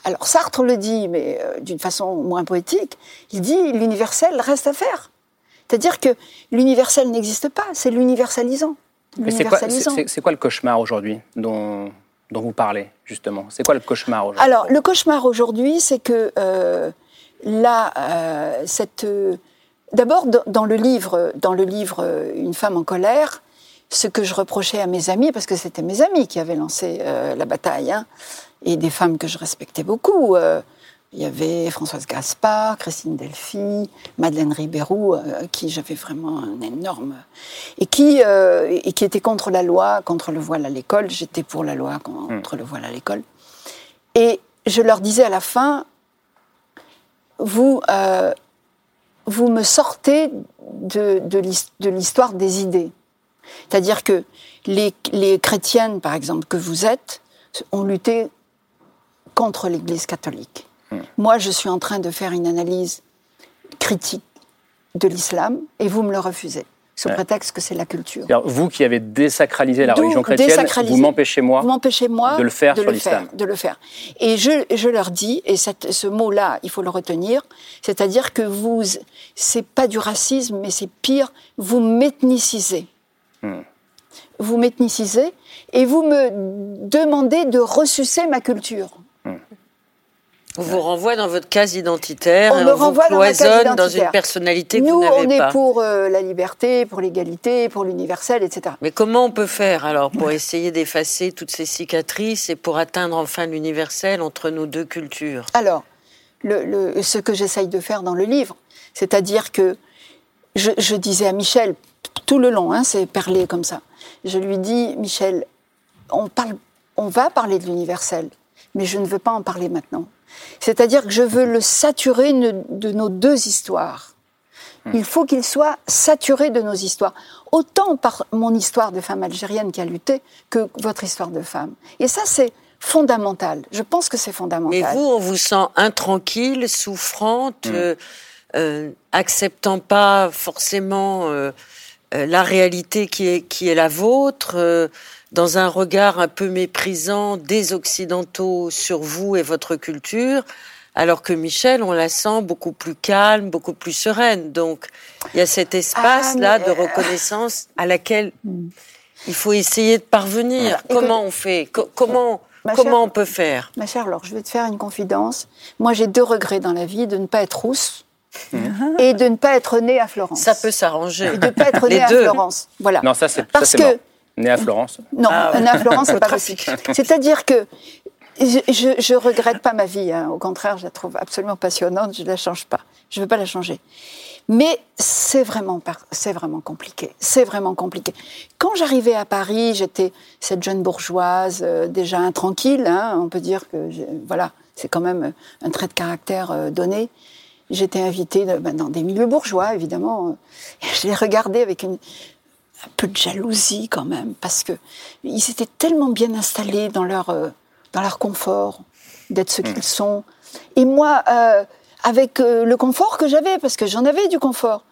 Alors Sartre le dit, mais euh, d'une façon moins poétique, il dit l'universel reste à faire. C'est-à-dire que l'universel n'existe pas, c'est l'universalisant. Mais c'est quoi, quoi le cauchemar aujourd'hui dont, dont vous parlez, justement? C'est quoi le cauchemar aujourd'hui? Alors, le cauchemar aujourd'hui, c'est que euh, là, euh, cette. D'abord, dans, le livre, dans le livre Une femme en colère, ce que je reprochais à mes amis, parce que c'était mes amis qui avaient lancé euh, la bataille, hein, et des femmes que je respectais beaucoup. euh, il y avait Françoise Gaspard, Christine Delphi, Madeleine Ribérou, euh, qui j'avais vraiment un énorme. et qui, euh, et qui était contre la loi, contre le voile à l'école. J'étais pour la loi contre le voile à l'école. Et je leur disais à la fin, vous, euh, vous me sortez de, de l'histoire des idées. C'est-à-dire que les, les chrétiennes, par exemple, que vous êtes, ont lutté contre l'Église catholique. Moi, je suis en train de faire une analyse critique de l'islam et vous me le refusez, sous Ouais. prétexte que c'est la culture. Vous qui avez désacralisé la religion chrétienne, vous m'empêchez, moi, de le faire de sur l'islam. de le faire. Et je, je leur dis, et cette- ce mot-là, il faut le retenir, c'est-à-dire que vous, c'est pas du racisme, mais c'est pire, vous m'ethnicisez. Vous m'ethnicisez et vous me demandez de ressucer ma culture. On vous renvoie dans votre case identitaire, On et me on vous renvoie dans ma case dans une personnalité que Nous, vous on est pour euh, la liberté, pour l'égalité, pour l'universel, etc. Mais comment on peut faire alors pour essayer d'effacer toutes ces cicatrices et pour atteindre enfin l'universel entre nos deux cultures? Alors, le, le- ce que j'essaye de faire dans le livre, c'est-à-dire que je, je disais à Michel, tout le long, hein, c'est perlé comme ça, je lui dis, Michel, on, parle, on va parler de l'universel, mais je ne veux pas en parler maintenant. C'est-à-dire que je veux le saturer de nos deux histoires. Il faut qu'il soit saturé de nos histoires, autant par mon histoire de femme algérienne qui a lutté que votre histoire de femme. Et ça, c'est fondamental. Je pense que c'est fondamental. Mais vous, on vous sent intranquille, souffrante, Mm. euh, euh, acceptant pas forcément euh, la réalité qui est, qui est la vôtre, euh, dans un regard un peu méprisant des Occidentaux sur vous et votre culture, alors que Michel, on la sent beaucoup plus calme, beaucoup plus sereine. Donc, il y a cet espace-là Ah, de euh, reconnaissance à laquelle il faut essayer de parvenir. Écoute, comment on fait? Co- Comment, comment chère- on peut faire? Ma chère Laure, je vais te faire une confidence. Moi, j'ai deux regrets dans la vie de ne pas être rousse et de ne pas être née à Florence. Ça peut s'arranger. Et de ne pas être née à. Florence. Voilà. Non, ça c'est Parce que mort. Né à Florence. non, Ah ouais. née à Florence, c'est pas possible. C'est-à-dire que je, je, je regrette pas ma vie. hein. Au contraire, je la trouve absolument passionnante. Je la change pas. Je veux pas la changer. Mais c'est vraiment, c'est vraiment compliqué. C'est vraiment compliqué. Quand j'arrivais à Paris, j'étais cette jeune bourgeoise, euh, déjà intranquille. hein, on peut dire que, voilà, c'est quand même un trait de caractère euh, donné. J'étais invitée ben, dans des milieux bourgeois, évidemment. Je les regardais avec une, un peu de jalousie quand même, parce que ils étaient tellement bien installés dans leur, euh, dans leur confort, d'être ce qu'ils sont. Et moi, euh, avec euh, le confort que j'avais, parce que j'en avais du confort,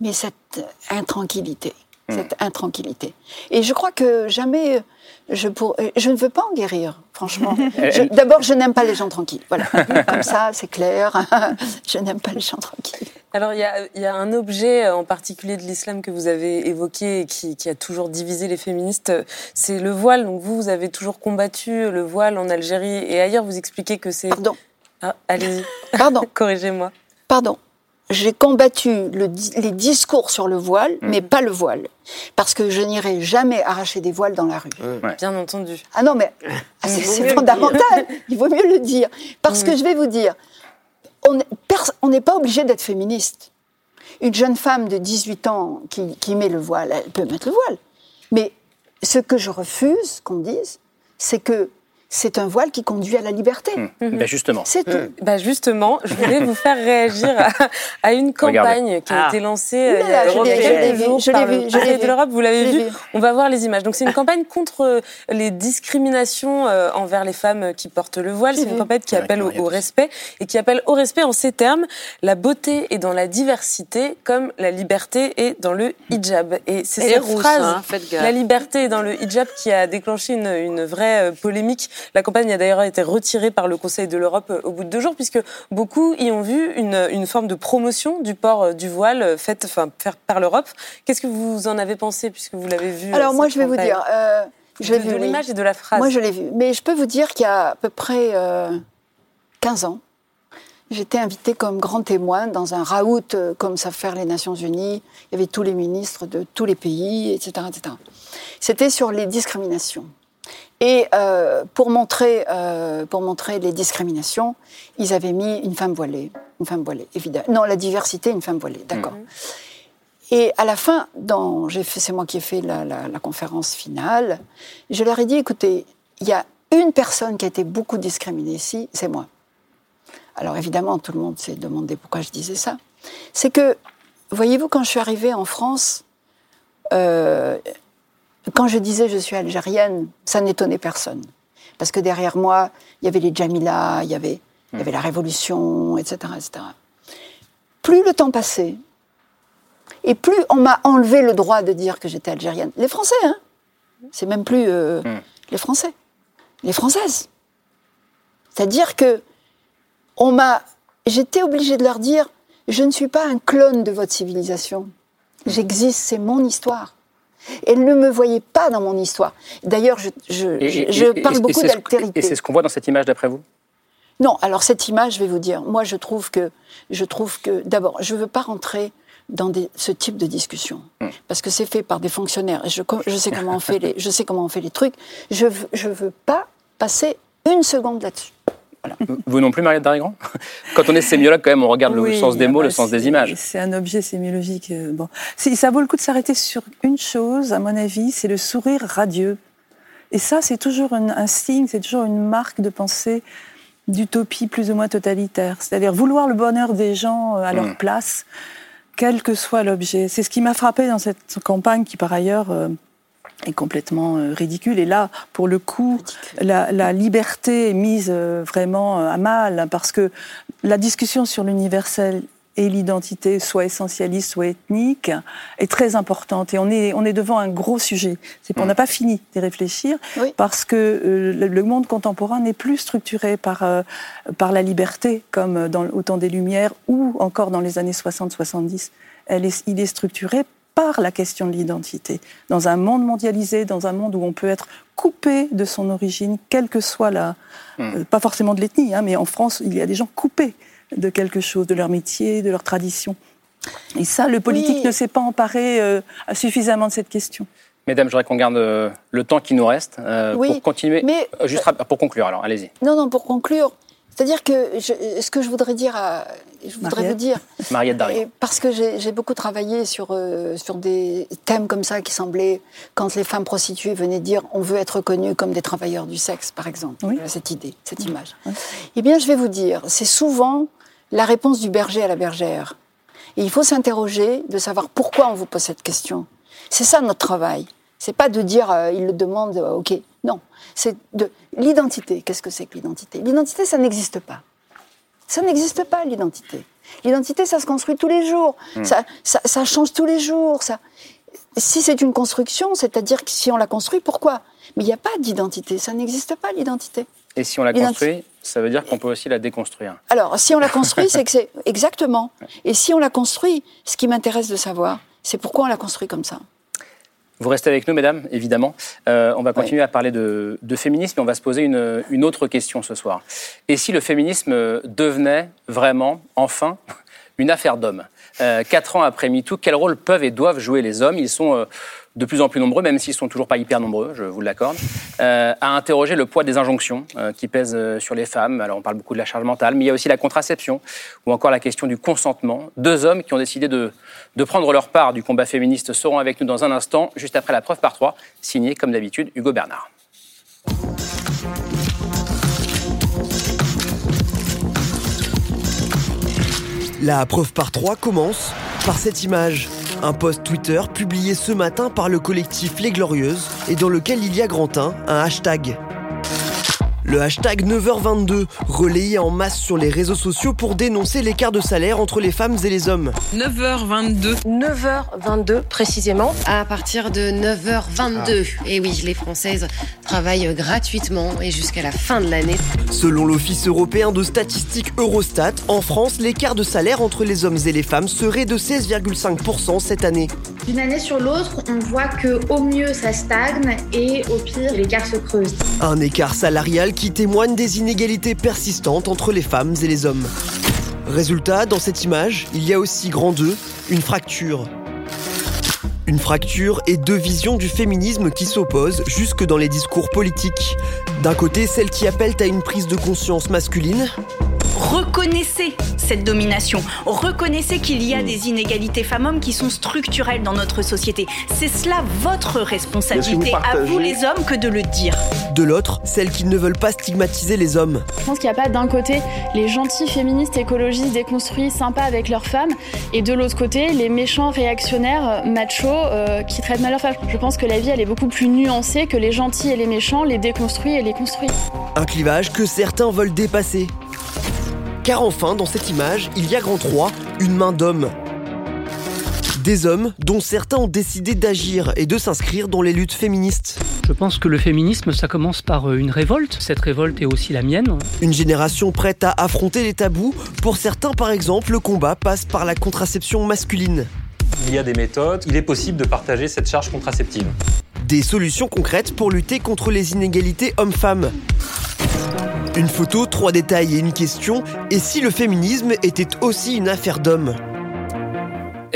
mais cette intranquillité, cette intranquillité. Et je crois que jamais je pour, euh, je ne veux pas en guérir, franchement. D'abord, je n'aime pas les gens tranquilles. Voilà, comme ça, c'est clair. je n'aime pas les gens tranquilles. Alors, il y a, il y a un objet euh, en particulier de l'islam que vous avez évoqué et qui, qui a toujours divisé les féministes, c'est le voile. Donc, vous, vous avez toujours combattu le voile en Algérie et ailleurs. Vous expliquez que c'est. Pardon. Ah, allez-y. Pardon. Corrigez-moi. Pardon. J'ai combattu le les discours sur le voile, Mhm. mais pas le voile. Parce que je n'irai jamais arracher des voiles dans la rue. Bien entendu. Ah non, mais ah, c'est fondamental. Il vaut mieux le dire. Parce que je vais vous dire, on n'est pers- on n'est pas obligé d'être féministe. Une jeune femme de 18 ans qui, qui met le voile, elle peut mettre le voile. Mais ce que je refuse qu'on dise, c'est que c'est un voile qui conduit à la liberté. Ben justement. C'est tout. Bah justement, je voulais vous faire réagir à, à une campagne qui a Ah. été lancée euh, il y Là, a je l'ai- quelques jours je l'ai par vu, le Conseil de vu. l'Europe. Vous l'avez vu vu. On va voir les images. Donc c'est une campagne contre euh, les discriminations euh, envers les femmes qui portent le voile. C'est une campagne qui appelle au, au respect et qui appelle au respect en ces termes la beauté est dans la diversité comme la liberté est dans le hijab. Et c'est cette rousse, phrase hein, la liberté est dans le hijab qui a déclenché une, une vraie euh, polémique. La campagne a d'ailleurs été retirée par le Conseil de l'Europe euh, au bout de deux jours, puisque beaucoup y ont vu une, une forme de promotion du port euh, du voile euh, faite enfin, par l'Europe. Qu'est-ce que vous en avez pensé, puisque vous l'avez vu Alors moi, je vais vous dire, euh, je De- de oui. l'image et de la phrase. Moi, je l'ai vu. Mais je peux vous dire qu'il y a à peu près euh, 15 ans, j'étais invitée comme grand témoin dans un raout euh, comme savent faire les Nations Unies. Il y avait tous les ministres de tous les pays, etc. etc. C'était sur les discriminations. Et euh, pour, montrer, euh, pour montrer les discriminations, ils avaient mis une femme voilée. Une femme voilée, évidemment. Non, la diversité, une femme voilée, d'accord. Et à la fin, c'est moi qui ai fait la, la- la conférence finale, je leur ai dit, écoutez, il y a une personne qui a été beaucoup discriminée ici, c'est moi. Alors évidemment, tout le monde s'est demandé pourquoi je disais ça. C'est que, voyez-vous, quand je suis arrivée en France, euh, quand je disais je suis algérienne, ça n'étonnait personne. Parce que derrière moi, il y avait les Jamila, il y avait, il y avait la Révolution, etc., etc. Plus le temps passait, et plus on m'a enlevé le droit de dire que j'étais algérienne. Les Français, hein C'est même plus euh, les Français, les Françaises. C'est-à-dire que on m'a, j'étais obligée de leur dire, je ne suis pas un clone de votre civilisation. J'existe, c'est mon histoire. Elles ne me voyaient pas dans mon histoire. D'ailleurs, je, je, Et- je- et- je et- parle et beaucoup d'altérité. Et c'est ce qu'on voit dans cette image d'après vous? Non, alors cette image, je vais vous dire, moi je trouve que, je trouve que, d'abord, je ne veux pas rentrer dans des- ce type de discussion, parce que c'est fait par des fonctionnaires. Et je, je sais comment on fait les, je sais comment on fait les trucs. Je je veux pas passer une seconde là-dessus. Vous non plus, Mariette Darigrand Quand on est sémiologue, quand même, on regarde le sens des mots, bah, le sens des images. C'est un objet sémiologique. euh, Bon. Ça vaut le coup de s'arrêter sur une chose, à mon avis, c'est le sourire radieux. Et ça, c'est toujours un, un signe, c'est toujours une marque de pensée d'utopie plus ou moins totalitaire. C'est-à-dire vouloir le bonheur des gens euh, à leur Mm. place, quel que soit l'objet. C'est ce qui m'a frappé dans cette campagne qui, par ailleurs, euh, est complètement euh, ridicule. Et là, pour le coup, la, la liberté est mise euh, vraiment euh, à mal, hein, parce que la discussion sur l'universel et l'identité, soit essentialiste, soit ethnique, est très importante. Et on est, on est devant un gros sujet. C'est, On n'a pas fini d'y réfléchir, parce que euh, le, le monde contemporain n'est plus structuré par, euh, par la liberté, comme dans, au temps des Lumières, ou encore dans les années 60-70. Elle est, il est structuré par la question de l'identité. Dans un monde mondialisé, dans un monde où on peut être coupé de son origine, quelle que soit la... euh, pas forcément de l'ethnie, hein, mais en France, il y a des gens coupés de quelque chose, de leur métier, de leur tradition. Et ça, le politique Oui. ne s'est pas emparé euh, suffisamment de cette question. Mesdames, j'aimerais qu'on garde euh, le temps qui nous reste euh, Oui, pour continuer. mais- Juste pour conclure, alors, allez-y. Non, non, pour conclure, c'est-à-dire que je- ce que je voudrais dire, à, je voudrais Mariette. vous dire, Mariette. Et parce que j'ai beaucoup travaillé sur, euh, sur des thèmes comme ça qui semblaient, quand les femmes prostituées venaient dire on veut être reconnues comme des travailleurs du sexe, par exemple, Voilà cette idée, cette image. Eh bien, je vais vous dire, c'est souvent la réponse du berger à la bergère. Et il faut s'interroger de savoir pourquoi on vous pose cette question. C'est ça notre travail. C'est pas de dire euh, il le demande, euh, ok. Non, c'est de l'identité. Qu'est-ce que c'est que l'identité? L'identité, ça n'existe pas. Ça n'existe pas, l'identité. L'identité, ça se construit tous les jours. Hmm. Ça, ça, ça change tous les jours. Ça... Si c'est une construction, c'est-à-dire que si on la construit, pourquoi? Mais il n'y a pas d'identité. Ça n'existe pas, l'identité. Et si on la construit, ça veut dire qu'on peut aussi la déconstruire. Alors, si on la construit, c'est que c'est exactement. Et si on la construit, ce qui m'intéresse de savoir, c'est pourquoi on la construit comme ça. Vous restez avec nous, mesdames, évidemment. Euh, on va continuer à parler de, de féminisme et on va se poser une, une autre question ce soir. Et si le féminisme devenait vraiment, enfin, une affaire d'hommes? Euh, quatre ans après MeToo, quel rôle peuvent et doivent jouer les hommes? Ils sont euh, de plus en plus nombreux, même s'ils sont toujours pas hyper nombreux, je vous l'accorde, euh, à interroger le poids des injonctions euh, qui pèsent euh, sur les femmes. Alors on parle beaucoup de la charge mentale, mais il y a aussi la contraception ou encore la question du consentement. Deux hommes qui ont décidé de, de prendre leur part du combat féministe seront avec nous dans un instant, juste après la preuve par trois, signé comme d'habitude Hugo Bernard. La preuve par trois commence par cette image. Un post Twitter publié ce matin par le collectif Les Glorieuses et dans lequel il y a grand un, un hashtag. Le hashtag 9h22, relayé en masse sur les réseaux sociaux pour dénoncer l'écart de salaire entre les femmes et les hommes. 9h22. 9h22 précisément. À partir de 9h22. Et oui, les Françaises travaillent gratuitement et jusqu'à la fin de l'année. Selon l'Office européen de statistiques Eurostat, en France, l'écart de salaire entre les hommes et les femmes serait de 16,5% cette année. D'une année sur l'autre, on voit que au mieux ça stagne et au pire l'écart se creuse. Un écart salarial qui témoigne des inégalités persistantes entre les femmes et les hommes. Résultat, dans cette image, il y a aussi grand 2, une fracture. Une fracture et deux visions du féminisme qui s'opposent jusque dans les discours politiques. D'un côté, celles qui appellent à une prise de conscience masculine, Reconnaissez cette domination. Reconnaissez qu'il y a des inégalités femmes-hommes qui sont structurelles dans notre société. C'est cela votre responsabilité, à vous les hommes, que de le dire. de l'autre, celles qui ne veulent pas stigmatiser les hommes. Je pense qu'il n'y a pas d'un côté les gentils féministes, écologistes, déconstruits, sympas avec leurs femmes, et de l'autre côté les méchants réactionnaires, euh, machos, euh, qui traitent mal leurs femmes. Je pense que la vie elle est beaucoup plus nuancée que les gentils et les méchants, les déconstruits et les construits. Un clivage que certains veulent dépasser. Car enfin, dans cette image, il y a grand 3, une main d'homme. Des hommes dont certains ont décidé d'agir et de s'inscrire dans les luttes féministes. Je pense que le féminisme, ça commence par euh, une révolte. Cette révolte est aussi la mienne. Une génération prête à affronter les tabous. Pour certains, par exemple, le combat passe par la contraception masculine. Il y a des méthodes, il est possible de partager cette charge contraceptive. Des solutions concrètes pour lutter contre les inégalités hommes-femmes. Une photo, trois détails et une question. Et si le féminisme était aussi une affaire d'hommes?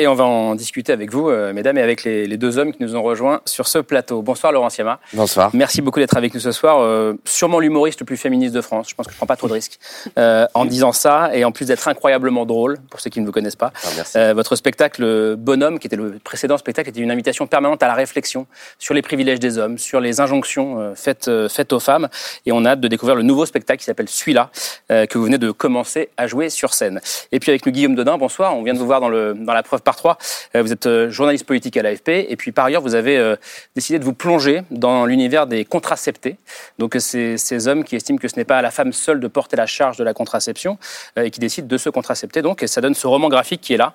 Et on va en discuter avec vous, euh, mesdames, et avec les, les deux hommes qui nous ont rejoints sur ce plateau. Bonsoir Laurent Siama. Bonsoir. Merci beaucoup d'être avec nous ce soir. Euh, sûrement l'humoriste le plus féministe de France. Je pense que je prends pas trop de risques euh, en disant ça. Et en plus d'être incroyablement drôle, pour ceux qui ne vous connaissent pas. Ah, merci. Votre spectacle Bonhomme, qui était le précédent spectacle, était une invitation permanente à la réflexion sur les privilèges des hommes, sur les injonctions faites, faites aux femmes. Et on a hâte de découvrir le nouveau spectacle qui s'appelle Celui-là, que vous venez de commencer à jouer sur scène. Et puis avec nous, Guillaume Dodin, bonsoir. On vient de vous voir dans, le, dans la preuve par trois. Euh, vous êtes euh, journaliste politique à l'AFP. Et puis par ailleurs, vous avez euh, décidé de vous plonger dans l'univers des contraceptés. Donc c'est ces hommes qui estiment que ce n'est pas à la femme seule de porter la charge de la contraception et qui décident de se contracepter. Donc ça donne ce roman graphique qui est là,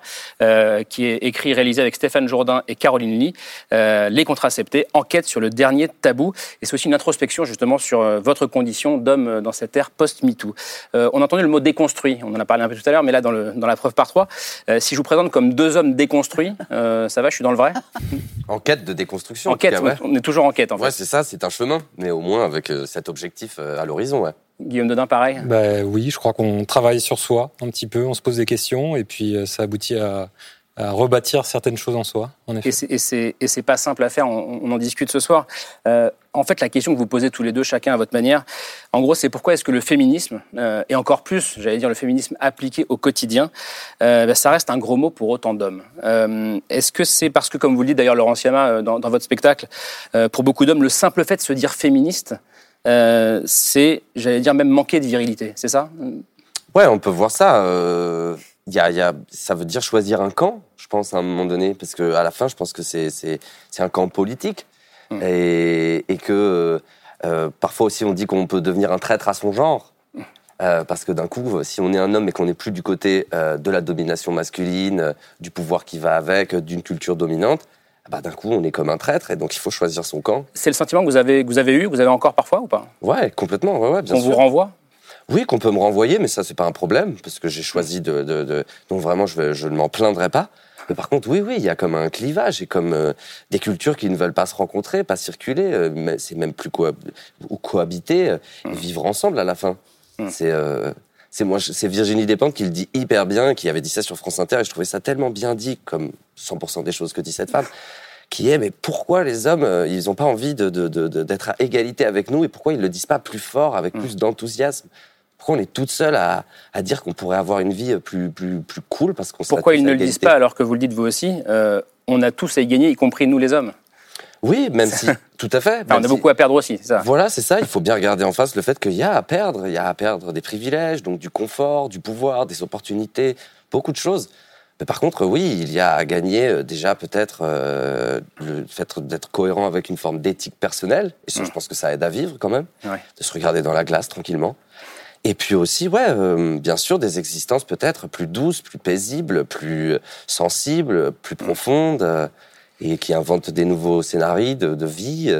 qui est écrit et réalisé avec Stéphane Jourdain et Caroline Lee, Les contraceptés, enquête sur le dernier tabou. Et c'est aussi une introspection justement sur votre condition d'homme dans cette ère post-MeToo. Euh, on a entendu le mot déconstruit, on en a parlé un peu tout à l'heure, mais là dans, dans la preuve par trois, si je vous présente comme deux hommes déconstruits, euh, ça va, je suis dans le vrai En quête de déconstruction. En quête, en cas, ouais. on est toujours en quête en fait. Ouais, c'est ça, c'est un chemin, mais au moins avec euh, cet objectif euh, à l'horizon, ouais. Guillaume Dodin, pareil Bah oui, je crois qu'on travaille sur soi un petit peu, on se pose des questions et puis ça aboutit à, à rebâtir certaines choses en soi, en effet. Et c'est- Et c'est et c'est pas simple à faire, on, on en discute ce soir. Euh, en fait, la question que vous posez tous les deux, chacun à votre manière, en gros, c'est pourquoi est-ce que le féminisme, euh, et encore plus, j'allais dire le féminisme appliqué au quotidien, euh, bah, ça reste un gros mot pour autant d'hommes. Euh, est-ce que c'est parce que, comme vous le dites d'ailleurs, Laurent Siama, euh, dans, dans votre spectacle, euh, pour beaucoup d'hommes, le simple fait de se dire féministe, euh, c'est, j'allais dire, même manquer de virilité, c'est ça? Ouais, on peut voir ça. Y a, y a, ça veut dire choisir un camp, je pense, à un moment donné, parce que à la fin, je pense que c'est c'est c'est un camp politique et, et que euh, parfois aussi on dit qu'on peut devenir un traître à son genre. Euh, parce que d'un coup, si on est un homme et qu'on n'est plus du côté euh, de la domination masculine, du pouvoir qui va avec, d'une culture dominante, bah, d'un coup, on est comme un traître et donc il faut choisir son camp. C'est le sentiment que vous avez, que vous avez eu, que vous avez encore parfois ou pas? Ouais, complètement, ouais, ouais, bien Qu'on sûr. vous renvoie? Oui, qu'on peut me renvoyer, mais ça, c'est pas un problème, parce que j'ai choisi de, de, de- Donc vraiment, je, je ne m'en plaindrai pas. Mais par contre, oui, oui, il y a comme un clivage et comme euh, des cultures qui ne veulent pas se rencontrer, pas circuler, euh, mais c'est même plus cohab- ou cohabiter euh, et vivre ensemble à la fin. C'est euh, c'est moi, c'est Virginie Despentes qui le dit hyper bien, qui avait dit ça sur France Inter, et je trouvais ça tellement bien dit, comme 100% des choses que dit cette femme, qui est mais pourquoi les hommes, euh, ils n'ont pas envie de, de, de, d'être à égalité avec nous, et pourquoi ils le disent pas plus fort, avec plus d'enthousiasme? Pourquoi on est toute seule à, à dire qu'on pourrait avoir une vie plus, plus, plus cool parce qu'on Pourquoi ils ne le disent pas alors que vous le dites vous aussi euh, On a tous à y gagner, y compris nous les hommes. Oui, même si, tout à fait. Enfin, on a si- beaucoup à perdre aussi, c'est ça. Voilà, c'est ça. Il faut bien regarder en face le fait qu'il y a à perdre. Il y a à perdre des privilèges, donc du confort, du pouvoir, des opportunités, beaucoup de choses. Mais par contre, oui, il y a à gagner euh, déjà peut-être euh, le fait d'être cohérent avec une forme d'éthique personnelle. Et ça, je pense que ça aide à vivre quand même. Ouais. De se regarder dans la glace tranquillement. Et puis aussi, ouais, euh, bien sûr, des existences peut-être plus douces, plus paisibles, plus sensibles, plus profondes, euh, et qui inventent des nouveaux scénarios de, de vie.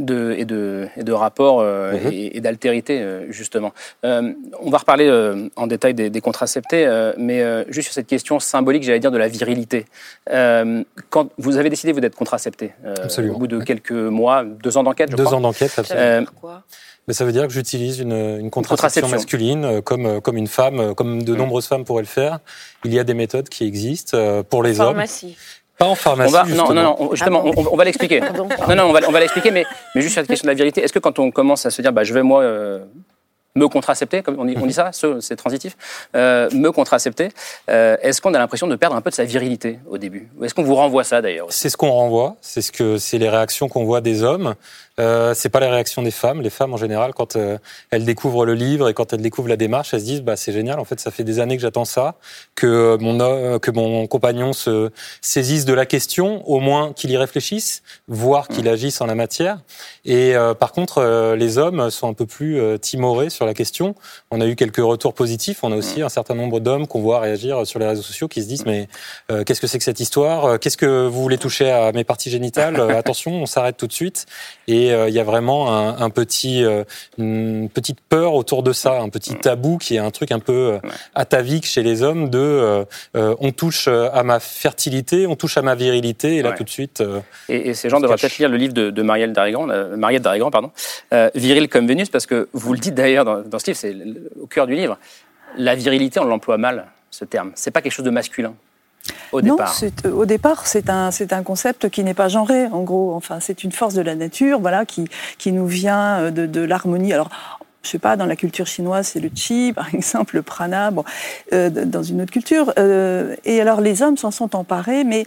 de, et, de, et de rapport euh, Mhm. et, et d'altérité, euh, justement. Euh, on va reparler euh, en détail des, des contraceptés, euh, mais euh, juste sur cette question symbolique, j'allais dire, de la virilité. Euh, quand vous avez décidé, vous, d'être contracepté, euh, Absolument. au bout de quelques mois, deux ans d'enquête, je Deux crois. ans d'enquête, absolument. Euh, Mais ça veut dire que j'utilise une, une contraception, contraception. masculine euh, comme, euh, comme une femme, euh, comme de nombreuses femmes pourraient le faire. Il y a des méthodes qui existent euh, pour les hommes. Pharmacie. Pas en pharmacie, on va, non, justement. non, non, on- justement, Ah bon on, on va l'expliquer. Non, non, on va, on va l'expliquer, mais, mais juste sur la question de la virilité, est-ce que quand on commence à se dire, bah, je vais moi euh, me contracepter, comme on dit, on dit ça, ce- c'est transitif, euh, me contracepter, euh, est-ce qu'on a l'impression de perdre un peu de sa virilité au début? Ou est-ce qu'on vous renvoie ça d'ailleurs? C'est ce qu'on renvoie, c'est ce que c'est les réactions qu'on voit des hommes. Euh, c'est pas les réactions des femmes. Les femmes en général, quand euh, elles découvrent le livre et quand elles découvrent la démarche, elles se disent bah c'est génial. En fait, ça fait des années que j'attends ça, que mon ho- que mon compagnon se saisisse de la question, au moins qu'il y réfléchisse, voire qu'il agisse en la matière. Et euh, par contre, euh, les hommes sont un peu plus euh, timorés sur la question. On a eu quelques retours positifs. On a aussi un certain nombre d'hommes qu'on voit réagir sur les réseaux sociaux qui se disent mais euh, qu'est-ce que c'est que cette histoire? Euh, Qu'est-ce que vous voulez toucher à mes parties génitales? Euh, Attention, on s'arrête tout de suite. Et euh, il y a vraiment un, un petit, euh, une petite peur autour de ça, un petit tabou qui est un truc un peu euh, atavique chez les hommes de on touche à ma fertilité, on touche à ma virilité, et là Ouais. tout de suite. Et, et ces gens devraient peut-être lire le livre de, de Marielle Darigrand, euh, Mariette Darigrand, pardon, Viril comme Vénus, parce que vous le dites d'ailleurs dans, dans ce livre, c'est au cœur du livre. La virilité, on l'emploie mal, ce terme. C'est pas quelque chose de masculin au non, départ. c'est- euh, au départ, c'est un, c'est un concept qui n'est pas genré, en gros. Enfin, c'est une force de la nature, voilà, qui, qui nous vient euh, de, de l'harmonie. Alors, je sais pas, dans la culture chinoise, c'est le chi, par exemple, le prana, bon, euh, dans une autre culture. euh, et alors, les hommes s'en sont emparés, mais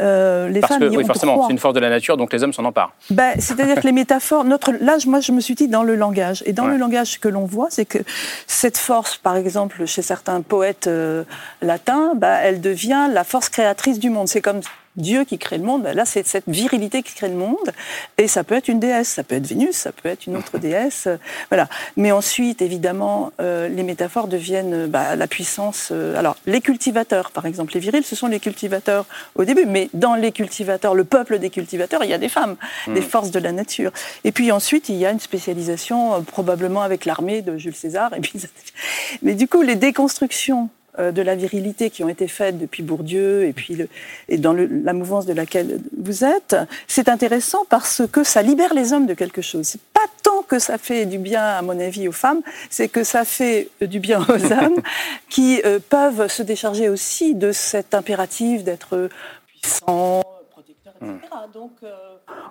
euh, les Parce femmes que, y oui, ont forcément, c'est une force de la nature, donc les hommes s'en emparent. Ben, C'est-à-dire que les métaphores, notre, là, moi, je me suis dit dans le langage. Et dans Ouais. le langage, ce que l'on voit, c'est que cette force, par exemple, chez certains poètes euh, latins, ben, elle devient la force créatrice du monde. C'est comme Dieu qui crée le monde. Ben, là, c'est cette virilité qui crée le monde. Et ça peut être une déesse, ça peut être Vénus, ça peut être une autre déesse. euh, Voilà. Mais ensuite, évidemment, euh, les métaphores deviennent euh, bah, la puissance. euh, alors, les cultivateurs, par exemple, les virils, ce sont les cultivateurs au début. Mais dans les cultivateurs, le peuple des cultivateurs, il y a des femmes, Mm. des forces de la nature. Et puis ensuite, il y a une spécialisation euh, probablement avec l'armée de Jules César. Et puis, mais du coup, les déconstructions de la virilité qui ont été faites depuis Bourdieu et puis le, et dans le- la mouvance de laquelle vous êtes, c'est intéressant parce que ça libère les hommes de quelque chose. C'est pas tant que ça fait du bien, à mon avis, aux femmes, c'est que ça fait du bien aux hommes qui euh, peuvent se décharger aussi de cet impératif d'être puissant, protecteur, etc. Donc euh,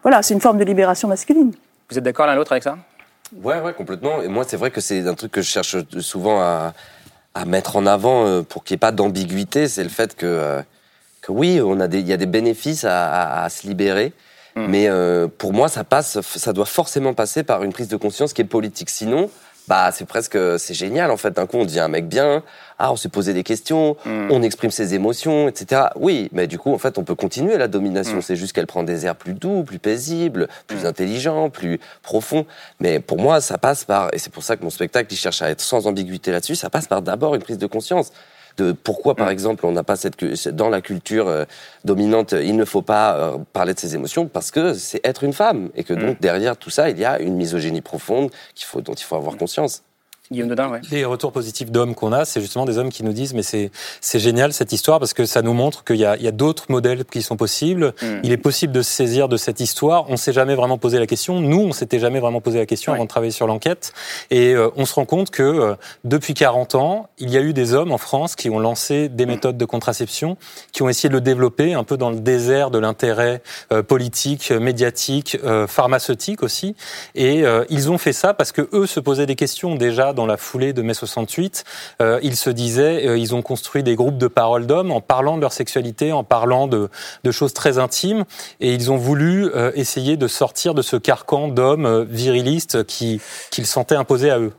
voilà, c'est une forme de libération masculine. Vous êtes d'accord l'un l'autre avec ça? Ouais, ouais, complètement. Et moi, c'est vrai que c'est un truc que je cherche souvent à, à mettre en avant euh, pour qu'il n'y ait pas d'ambiguïté. C'est le fait que, euh, que oui, on a des, il y a des bénéfices à, à- à se libérer. Mais euh, pour moi, ça passe, ça doit forcément passer par une prise de conscience qui est politique. Sinon, bah, c'est presque, c'est génial en fait. D'un coup, on devient un mec bien. Ah, on s'est posé des questions, on exprime ses émotions, etc. Oui, mais du coup, en fait, on peut continuer la domination. C'est juste qu'elle prend des airs plus doux, plus paisibles, plus intelligents, plus profonds. Mais pour moi, ça passe par, et c'est pour ça que mon spectacle, il cherche à être sans ambiguïté là-dessus, ça passe par d'abord une prise de conscience de pourquoi, par exemple, on n'a pas cette dans la culture euh, dominante, il ne faut pas euh, parler de ses émotions parce que c'est être une femme et que donc derrière tout ça, il y a une misogynie profonde qu'il faut, dont il faut avoir conscience. Guillaume Dodin, ouais. Les retours positifs d'hommes qu'on a, c'est justement des hommes qui nous disent mais c'est c'est génial cette histoire parce que ça nous montre qu'il y a, il y a d'autres modèles qui sont possibles. Hmm. Il est possible de se saisir de cette histoire. On s'est jamais vraiment posé la question. Nous, on s'était jamais vraiment posé la question avant de travailler sur l'enquête. Et euh, on se rend compte que euh, depuis 40 ans, il y a eu des hommes en France qui ont lancé des méthodes de contraception, qui ont essayé de le développer un peu dans le désert de l'intérêt euh, politique, médiatique, euh, pharmaceutique aussi. Et euh, ils ont fait ça parce que eux se posaient des questions déjà dans la foulée de mai 68. Euh, ils se disaient, euh, ils ont construit des groupes de parole d'hommes en parlant de leur sexualité, en parlant de, choses très intimes, et ils ont voulu euh, essayer de sortir de ce carcan d'hommes virilistes qui qu'ils sentaient imposer à eux.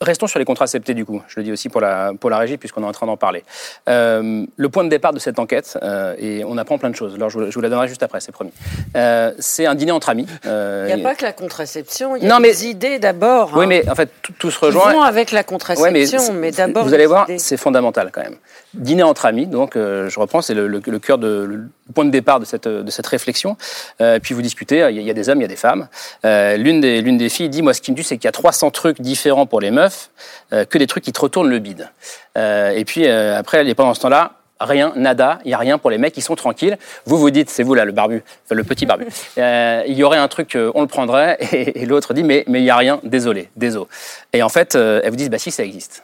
Restons sur les contraceptés du coup. Je le dis aussi pour la, pour la régie puisqu'on est en train d'en parler. Euh, le point de départ de cette enquête, euh, et on apprend plein de choses. Alors je, vous- je vous la donnerai juste après, c'est promis. Euh, c'est un dîner entre amis. Il n'y a pas que la contraception, il y a Non, mais- des idées d'abord. Oui, hein, mais en fait, tout, tout se rejoint. avec la contraception, mais, d'abord. Vous allez voir, c'est fondamental quand même. Dîner entre amis, donc je reprends, c'est le, le- le cœur de le point de départ de cette, de cette réflexion. Puis vous discutez, il y, a- il y a des hommes, il y a des femmes. L'une des des filles dit, moi, ce qui me tue, c'est qu'il y a 300 trucs différents pour les meufs, euh, que des trucs qui te retournent le bide. Euh, et puis euh, après, pendant ce temps-là. Rien, nada, il y a rien pour les mecs, ils sont tranquilles. Vous vous dites, c'est vous là, le barbu, enfin, le petit barbu. Euh, il y aurait un truc, on le prendrait, et, et l'autre dit, mais mais il y a rien, désolé, désolé. Et en fait, euh, elle vous dit, bah si, ça existe.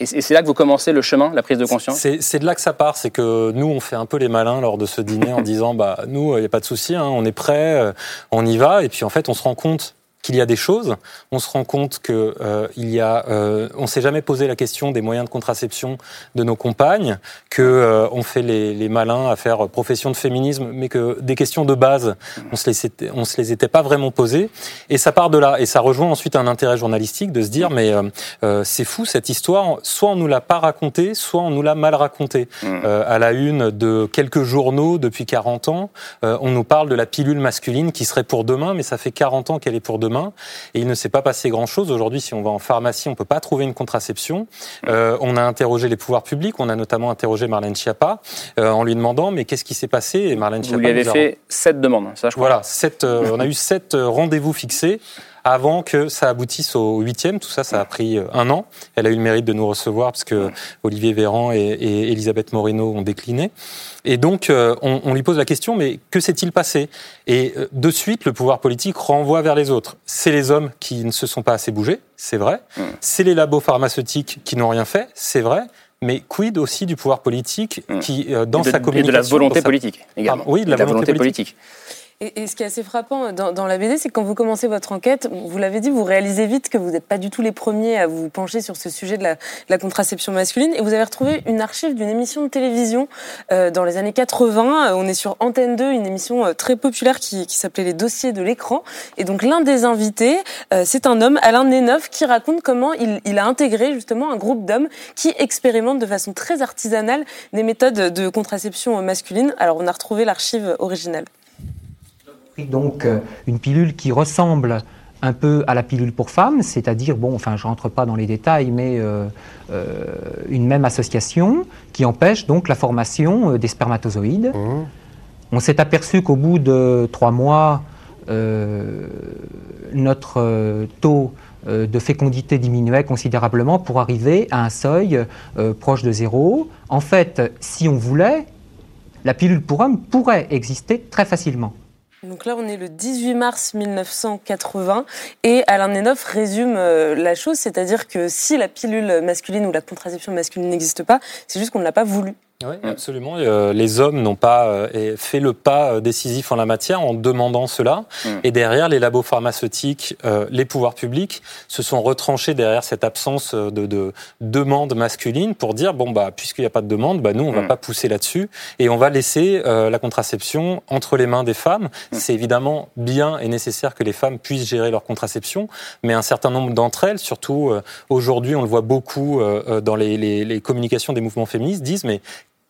Et c'est là que vous commencez le chemin, la prise de conscience? C'est de là que ça part, c'est que nous on fait un peu les malins lors de ce dîner en disant bah nous il n'y a pas de souci, hein, on est prêt, on y va, et puis en fait on se rend compte qu'il y a des choses, on se rend compte que euh, il y a, euh, on s'est jamais posé la question des moyens de contraception de nos compagnes, que euh, on fait les, les malins à faire profession de féminisme, mais que des questions de base, on se les était, on se les était pas vraiment posées, et ça part de là, et ça rejoint ensuite un intérêt journalistique de se dire mais euh, euh, c'est fou cette histoire, soit on nous l'a pas racontée, soit on nous l'a mal racontée. Euh, à la une de quelques journaux depuis 40 ans, euh, on nous parle de la pilule masculine qui serait pour demain, mais ça fait 40 ans qu'elle est pour demain, et il ne s'est pas passé grand-chose. Aujourd'hui, si on va en pharmacie, on peut pas trouver une contraception. Euh, on a interrogé les pouvoirs publics, on a notamment interrogé Marlène Schiappa euh, en lui demandant mais qu'est-ce qui s'est passé? Et Marlène Vous Schiappa lui avez nous a- fait sept demandes, ça je crois. voilà, sept, euh, on a eu sept euh, rendez-vous fixés avant que ça aboutisse au huitième. Tout ça, ça a pris euh, un an. Elle a eu le mérite de nous recevoir parce que Olivier Véran et, et Elisabeth Moreno ont décliné. Et donc, euh, on, on lui pose la question, mais que s'est-il passé? Et euh, de suite, le pouvoir politique renvoie vers les autres. C'est les hommes qui ne se sont pas assez bougés, c'est vrai. C'est les labos pharmaceutiques qui n'ont rien fait, c'est vrai. Mais quid aussi du pouvoir politique qui, dans Et de- sa et de la communication... volonté sa- politique, également. Oui, de la, volonté, politique. Et, ce qui est assez frappant dans, la BD, c'est que quand vous commencez votre enquête, vous l'avez dit, vous réalisez vite que vous n'êtes pas du tout les premiers à vous pencher sur ce sujet de la, contraception masculine. Et vous avez retrouvé une archive d'une émission de télévision euh, dans les années 80. Euh, On est sur Antenne 2, une émission euh, très populaire qui, s'appelait Les dossiers de l'écran. Et donc l'un des invités, c'est un homme, Alain Neneuf, qui raconte comment il, il a intégré justement un groupe d'hommes qui expérimentent de façon très artisanale des méthodes de contraception masculine. Alors on a retrouvé l'archive originale. Pris donc euh, une pilule qui ressemble un peu à la pilule pour femmes, c'est-à-dire, bon, enfin, je rentre pas dans les détails, mais euh, euh, une même association qui empêche donc la formation des spermatozoïdes. On s'est aperçu qu'au bout de trois mois, euh, notre taux de fécondité diminuait considérablement pour arriver à un seuil proche de zéro. En fait, si on voulait, la pilule pour homme pourrait exister très facilement. Donc là, on est le 18 mars 1980 et Alain Nenoff résume euh, la chose, c'est-à-dire que si la pilule masculine ou la contraception masculine n'existe pas, c'est juste qu'on ne l'a pas voulu. Oui, absolument. Euh, les hommes n'ont pas euh, fait le pas euh, décisif en la matière en demandant cela. Et derrière, les labos pharmaceutiques, euh, les pouvoirs publics se sont retranchés derrière cette absence de, de demande masculine pour dire bon bah puisqu'il n'y a pas de demande, bah nous on va pas pousser là-dessus et on va laisser euh, la contraception entre les mains des femmes. C'est évidemment bien et nécessaire que les femmes puissent gérer leur contraception, mais un certain nombre d'entre elles, surtout euh, aujourd'hui, on le voit beaucoup dans les, les, les communications des mouvements féministes, disent mais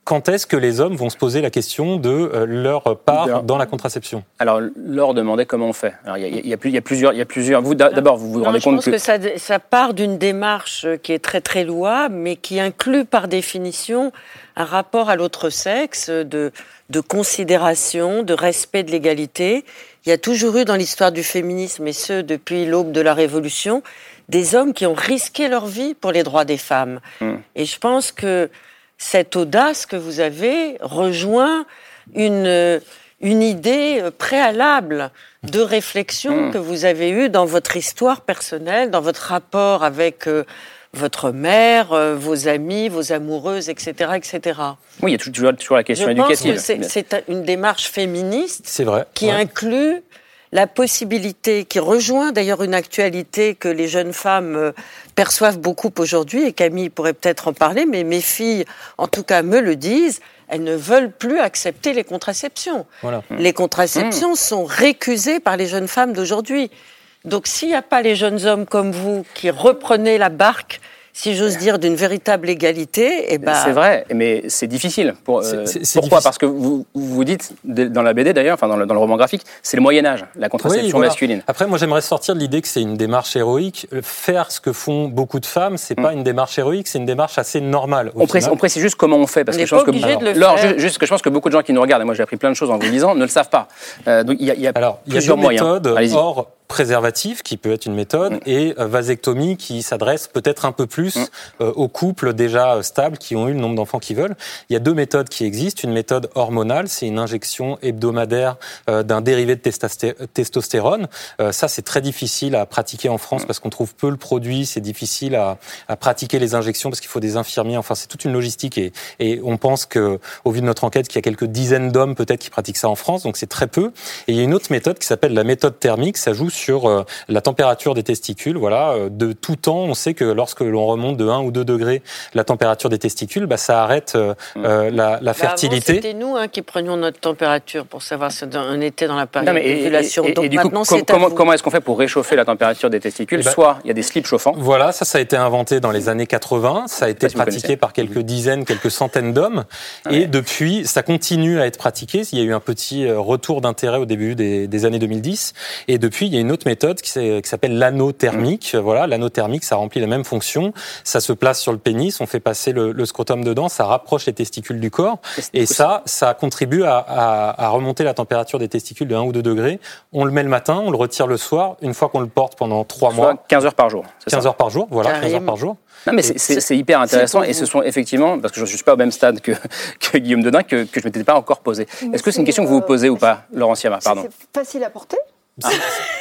quand est-ce que les hommes vont se poser la question de euh, leur part dans la contraception? Alors, Laure demandait comment on fait. Alors, il y, y a y plusieurs, il y a plusieurs. Vous, d'abord, vous vous Non, rendez je compte pense que, ça, ça part d'une démarche qui est très très louable, mais qui inclut par définition un rapport à l'autre sexe de, de considération, de respect de l'égalité. Il y a toujours eu dans l'histoire du féminisme, et ce depuis l'aube de la Révolution, des hommes qui ont risqué leur vie pour les droits des femmes. Hmm. Et je pense que cette audace que vous avez rejoint une, une idée préalable de réflexion Hmm. que vous avez eue dans votre histoire personnelle, dans votre rapport avec euh, votre mère, euh, vos amis, vos amoureuses, etc., etc. Oui, il y a toujours, toujours la question Je pense éducative. que c'est- une démarche féministe C'est vrai. qui ouais. inclut la possibilité, qui rejoint d'ailleurs une actualité que les jeunes femmes euh, perçoivent beaucoup aujourd'hui, et Camille pourrait peut-être en parler, mais mes filles, en tout cas, me le disent, elles ne veulent plus accepter les contraceptions. Voilà. Les contraceptions sont récusées par les jeunes femmes d'aujourd'hui. Donc s'il n'y a pas les jeunes hommes comme vous qui reprenez la barque, si j'ose dire, d'une véritable égalité, eh ben, C'est vrai, mais c'est difficile. Pour, euh, C'est- c'est- c'est pourquoi difficile. Parce que vous vous dites, dans la BD d'ailleurs, enfin dans le, dans le roman graphique, c'est le Moyen-Âge, la contraception Oui, voilà. masculine. Après, moi, j'aimerais sortir de l'idée que c'est une démarche héroïque. Faire ce que font beaucoup de femmes, c'est pas une démarche héroïque, c'est une démarche assez normale. On on précise juste comment on fait, parce On que je pense que, ju- juste que je pense que beaucoup de gens qui nous regardent, et moi j'ai appris plein de choses en vous disant, ne le savent pas. Euh, donc il y a, il y a Alors, il y a plusieurs deux moyens. méthodes Allez-y. Préservatif, qui peut être une méthode, et euh, vasectomie, qui s'adresse peut-être un peu plus euh, aux couples déjà euh, stables, qui ont eu le nombre d'enfants qu'ils veulent. Il y a deux méthodes qui existent. Une méthode hormonale, c'est une injection hebdomadaire euh, d'un dérivé de testasté- testostérone. Euh, ça, c'est très difficile à pratiquer en France parce qu'on trouve peu le produit. C'est difficile à, à pratiquer les injections parce qu'il faut des infirmiers. Enfin, c'est toute une logistique et, et on pense que, au vu de notre enquête, qu'il y a quelques dizaines d'hommes peut-être qui pratiquent ça en France, donc c'est très peu. Et il y a une autre méthode qui s'appelle la méthode thermique. Ça joue sur euh, la température des testicules. Voilà, euh, de tout temps, on sait que lorsque l'on remonte de 1 ou 2 degrés la température des testicules, bah, ça arrête euh, euh, la, la Bah, fertilité. C'était nous hein, qui prenions notre température pour savoir si on était dans la période d'ovulation. et- et- du coup, comment, est-ce qu'on fait pour réchauffer la température des testicules Eh ben- Soit il y a des slips chauffants. Voilà, ça, ça a été inventé dans les années 80. Ça a été si pratiqué par quelques dizaines, quelques centaines d'hommes. Et depuis, ça continue à être pratiqué. Il y a eu un petit retour d'intérêt au début des, des années 2010. Et depuis, il y a une autre méthode qui s'appelle l'anneau thermique. Voilà, l'anneau thermique, ça remplit la même fonction. Ça se place sur le pénis, on fait passer le, le scrotum dedans, ça rapproche les testicules du corps. Et ça, ça contribue à, à- à remonter la température des testicules de 1 ou 2 degrés. On le met le matin, on le retire le soir. Une fois qu'on le porte pendant 3 Soit mois. 15 heures par jour. c'est 15 ça heures par jour, voilà, 15 heures Carrément. par jour. Non, mais c'est- hyper intéressant et ce sont effectivement, parce que je ne suis pas au même stade que, que Guillaume Dedin, que, que je ne m'étais pas encore posé. Est-ce que c'est une question que vous vous euh, posez ou pas, Laurent Siama Pardon. C'est facile à porter.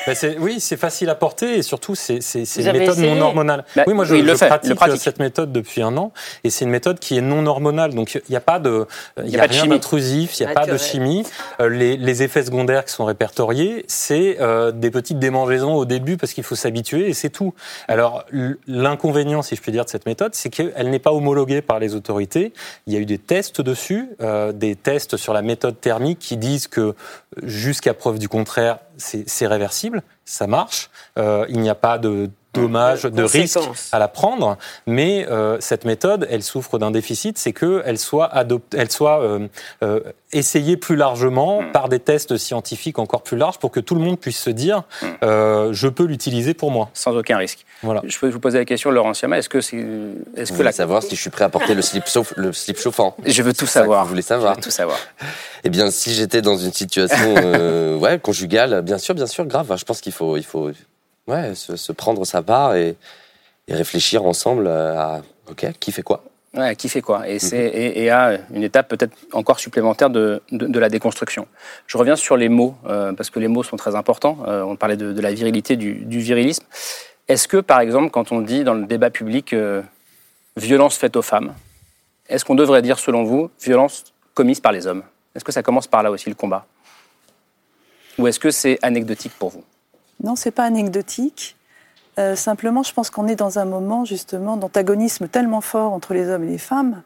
Ben, c'est- oui, c'est facile à porter et surtout c'est c'est- c'est Vous une méthode essayé non hormonale. Bah, oui, moi je, oui, il le je fait, il pratique, le pratique. cette méthode depuis un an et c'est une méthode qui est non hormonale. Donc il n'y a pas de, il y a, rien d'intrusif, il n'y a pas de chimie. Euh, les, les effets secondaires qui sont répertoriés, c'est euh, des petites démangeaisons au début parce qu'il faut s'habituer et c'est tout. Alors l'inconvénient, si je puis dire, de cette méthode, c'est qu'elle n'est pas homologuée par les autorités. Il y a eu des tests dessus, euh, des tests sur la méthode thermique qui disent que jusqu'à preuve du contraire, c'est réversible, ça marche. Euh, il n'y a pas de dommage, de risque à la prendre, mais euh, cette méthode, elle souffre d'un déficit, c'est qu'elle soit, adoptée, elle soit euh, euh, essayée plus largement par des tests scientifiques encore plus larges pour que tout le monde puisse se dire, euh, je peux l'utiliser pour moi. Sans aucun risque. Voilà. Je peux vous poser la question, Laurent Siama, est-ce que c'est. Est-ce Vous que voulez la. savoir si je suis prêt à porter le slip, sauf, le slip chauffant Je veux tout savoir. Vous voulez savoir Je veux tout savoir. Eh bien, si j'étais dans une situation euh, ouais, conjugale, bien sûr, bien sûr, grave. Je pense qu'il faut, il faut ouais, se, se prendre sa part et, et réfléchir ensemble à OK, qui fait quoi? Ouais, qui fait quoi? Et, c'est, Mhm. et, et à une étape peut-être encore supplémentaire de, de, de la déconstruction. Je reviens sur les mots, euh, parce que les mots sont très importants. Euh, on parlait de, de la virilité, du, du virilisme. Est-ce que, par exemple, quand on dit dans le débat public euh, violence faite aux femmes, est-ce qu'on devrait dire, selon vous, violence commise par les hommes Est-ce que ça commence par là aussi le combat? Ou est-ce que c'est anecdotique pour vous? Non, c'est pas anecdotique. Euh, simplement, je pense qu'on est dans un moment justement d'antagonisme tellement fort entre les hommes et les femmes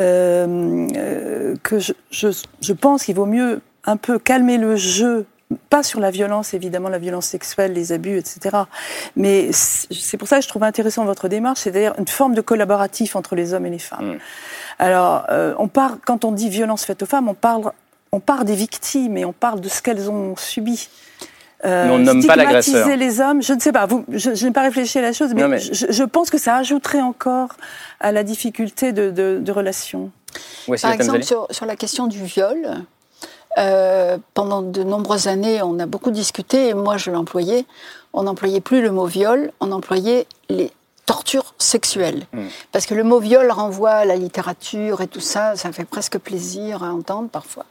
euh, euh, que je, je, je pense qu'il vaut mieux un peu calmer le jeu, pas sur la violence évidemment, la violence sexuelle, les abus, etc. Mais c'est pour ça que je trouve intéressant votre démarche, c'est-à-dire une forme de collaboratif entre les hommes et les femmes. Alors, euh, on parle, quand on dit violence faite aux femmes, on parle, on parle des victimes et on parle de ce qu'elles ont subi. Mais on nomme pas l'agresseur. stigmatiser les hommes, je ne sais pas, vous, je, je n'ai pas réfléchi à la chose, mais, Je, je pense que ça ajouterait encore à la difficulté de, de, de relation. Par exemple, sur, sur la question du viol, euh, pendant de nombreuses années, on a beaucoup discuté, et moi je l'employais. On n'employait plus le mot viol, on employait les tortures sexuelles. Hmm. Parce que le mot viol renvoie à la littérature et tout ça, ça fait presque plaisir à entendre parfois.